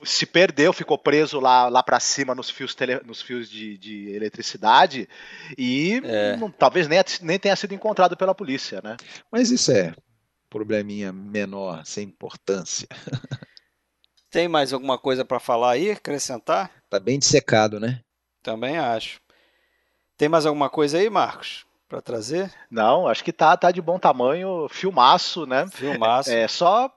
se perdeu, ficou preso lá, lá para cima nos fios, tele, nos fios de, de eletricidade e é. não, talvez nem, nem tenha sido encontrado pela polícia, né? Mas isso é probleminha menor, sem importância. [laughs] Tem mais alguma coisa para falar aí, acrescentar? Tá bem dissecado, né? Também acho. Tem mais alguma coisa aí, Marcos? para trazer? Não, acho que tá, tá de bom tamanho, filmaço, né? Filmaço. É só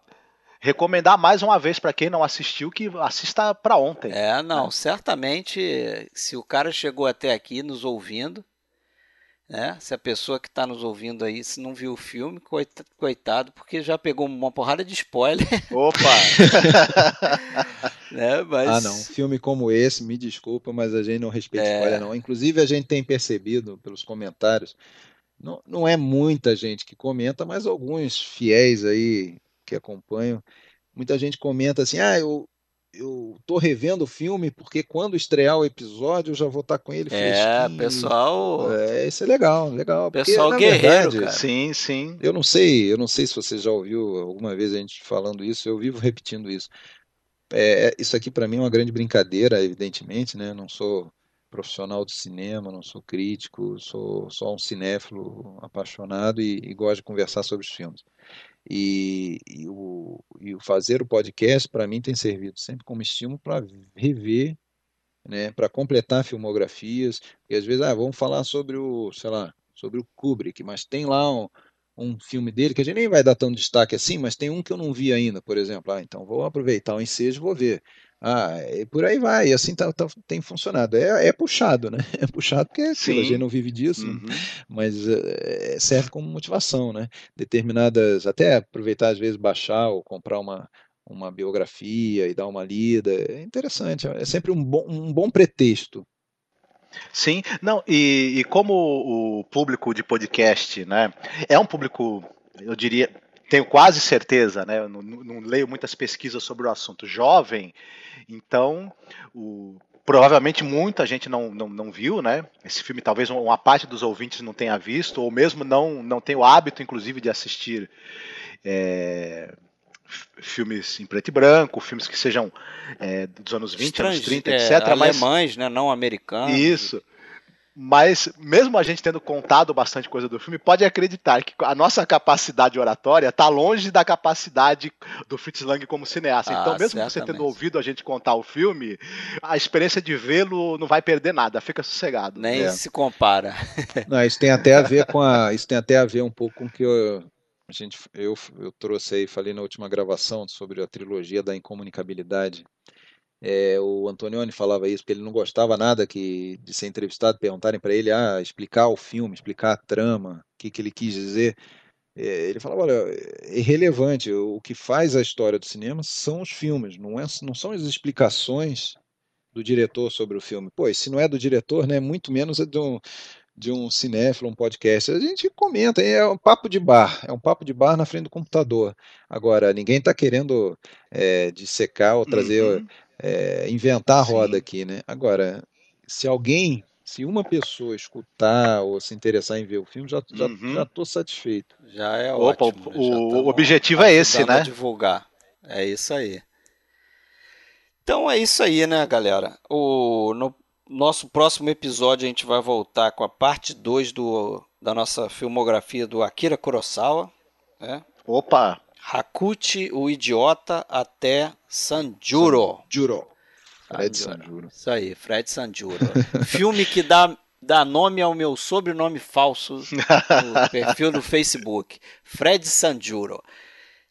recomendar mais uma vez para quem não assistiu que assista para ontem. É, não, né? certamente se o cara chegou até aqui nos ouvindo, né? Se a pessoa que está nos ouvindo aí se não viu o filme, coitado, porque já pegou uma porrada de spoiler. Opa! [laughs] né? Mas... Ah, não. Filme como esse, me desculpa, mas a gente não respeita é... spoiler, não. Inclusive, a gente tem percebido pelos comentários, não, não é muita gente que comenta, mas alguns fiéis aí que acompanham, muita gente comenta assim: ah, eu, eu tô revendo o filme porque quando estrear o episódio eu já vou estar com ele É, pessoal. É, isso é legal, legal. Pessoal porque, guerreiro, verdade, cara. Sim, sim. Eu não sei, eu não sei se você já ouviu alguma vez a gente falando isso, eu vivo repetindo isso. É, isso aqui para mim é uma grande brincadeira, evidentemente, né? Não sou profissional do cinema, não sou crítico, sou só um cinéfilo apaixonado e, e gosto de conversar sobre os filmes. E, e, o, e o fazer o podcast, para mim, tem servido sempre como estímulo para rever, né, para completar filmografias. E às vezes, ah, vamos falar sobre o, sei lá, sobre o Kubrick, mas tem lá um, um filme dele que a gente nem vai dar tanto destaque assim, mas tem um que eu não vi ainda, por exemplo. Ah, então vou aproveitar o ensejo e vou ver. Ah, e por aí vai, e assim tá, tá, tem funcionado. É, é, puxado, né? [laughs] É puxado porque Sim. a gente não vive disso, uhum. mas é, serve como motivação, né? Determinadas, até aproveitar às vezes baixar ou comprar uma, uma biografia e dar uma lida, é interessante, é sempre um bom, um bom pretexto. Sim, não, e, e como o público de podcast, né, é um público, eu diria, tenho quase certeza, né? Não, não, leio muitas pesquisas sobre o assunto jovem, então o, provavelmente muita gente não, não, não viu, né? Esse filme talvez uma parte dos ouvintes não tenha visto, ou mesmo não, não tem o hábito, inclusive, de assistir é, filmes em preto e branco, filmes que sejam é, dos anos 20, Estrange, anos 30, é, etc. Alemães, né? Não americanos. Isso. Mas, mesmo a gente tendo contado bastante coisa do filme, pode acreditar que a nossa capacidade oratória está longe da capacidade do Fritz Lang como cineasta. Ah, então, mesmo certamente. você tendo ouvido a gente contar o filme, a experiência de vê-lo não vai perder nada, fica sossegado. Nem é. se compara. [laughs] Não, isso tem até a ver com a. Isso tem até a ver um pouco com o que eu, a gente, eu, eu trouxe aí, falei na última gravação sobre a trilogia da incomunicabilidade é, o Antonioni falava isso, porque ele não gostava nada que, de ser entrevistado, perguntarem para ele, ah, explicar o filme, explicar a trama, o que, que ele quis dizer. É, ele falava, olha, é irrelevante, o que faz a história do cinema são os filmes, não, é, não são as explicações do diretor sobre o filme. Pô, se não é do diretor, né, muito menos é de um, de um cinéfilo, um podcast. A gente comenta, é um papo de bar, é um papo de bar na frente do computador. Agora, ninguém está querendo é, dissecar ou trazer uhum é, inventar a roda Sim. aqui, né? Agora, se alguém, se uma pessoa escutar ou se interessar em ver o filme, já já, uhum. já tô satisfeito. Já é Opa, ótimo. O, o objetivo é esse, né? divulgar. É isso aí. Então é isso aí, né, galera? O, no nosso próximo episódio a gente vai voltar com a parte 2 da nossa filmografia do Akira Kurosawa. Né? Opa! Hakuchi, o idiota, até Sanjuro. Sanjuro. Fred Sanjuro. Isso aí, Fred Sanjuro. [laughs] Filme que dá, dá nome ao meu sobrenome falso no [laughs] perfil do Facebook. Fred Sanjuro.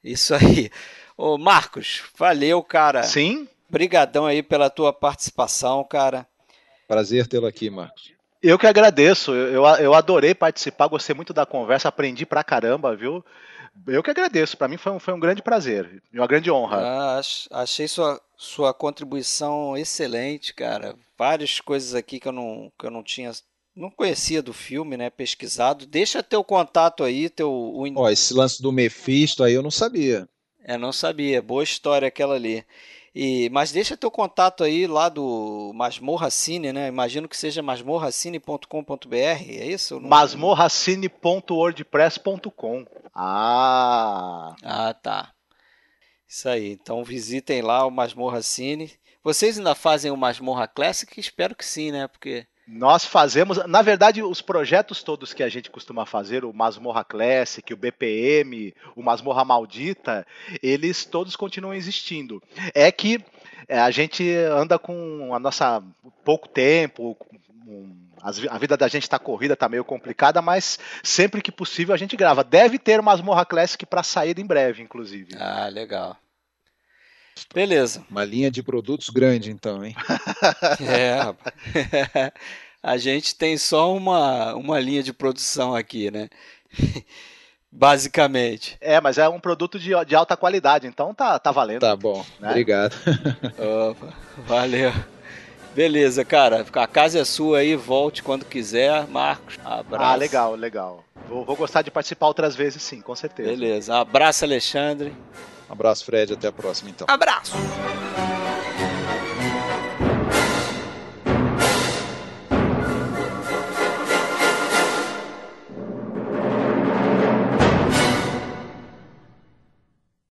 Isso aí. Ô, Marcos, valeu, cara. Sim. brigadão aí pela tua participação, cara. Prazer tê-lo aqui, Marcos. Eu que agradeço, eu, eu adorei participar, gostei muito da conversa, aprendi pra caramba, viu? Eu que agradeço, para mim foi um, foi um grande prazer e uma grande honra. Ah, achei sua, sua contribuição excelente, cara. Várias coisas aqui que eu não, que eu não tinha não conhecia do filme, né? Pesquisado. Deixa teu contato aí, teu. O... Ó, esse lance do Mephisto aí eu não sabia. É, não sabia. Boa história aquela ali. E, mas deixa teu contato aí lá do Masmorra Cine, né? Imagino que seja masmorracine.com.br, é isso? Não... masmorracine.wordpress.com. Ah! Ah, tá. Isso aí. Então visitem lá o Masmorra Cine. Vocês ainda fazem o Masmorra Classic? Espero que sim, né? Porque nós fazemos, na verdade, os projetos todos que a gente costuma fazer, o Masmorra Classic, o BPM, o Masmorra Maldita, eles todos continuam existindo. É que é, a gente anda com a nossa pouco tempo, a vida da gente está corrida, está meio complicada, mas sempre que possível a gente grava. Deve ter Masmorra Classic para sair em breve, inclusive. Ah, legal. Beleza. Uma linha de produtos grande, então, hein? [laughs] é, rapaz. [laughs] A gente tem só uma, uma linha de produção aqui, né? [laughs] Basicamente. É, mas é um produto de, de alta qualidade, então tá, tá valendo. Tá bom, né? obrigado. Opa, valeu. Beleza, cara. A casa é sua aí, volte quando quiser. Marcos, abraço. Ah, legal, legal. Vou, vou gostar de participar outras vezes, sim, com certeza. Beleza. Abraço, Alexandre. Abraço, Fred. Até a próxima, então. Abraço!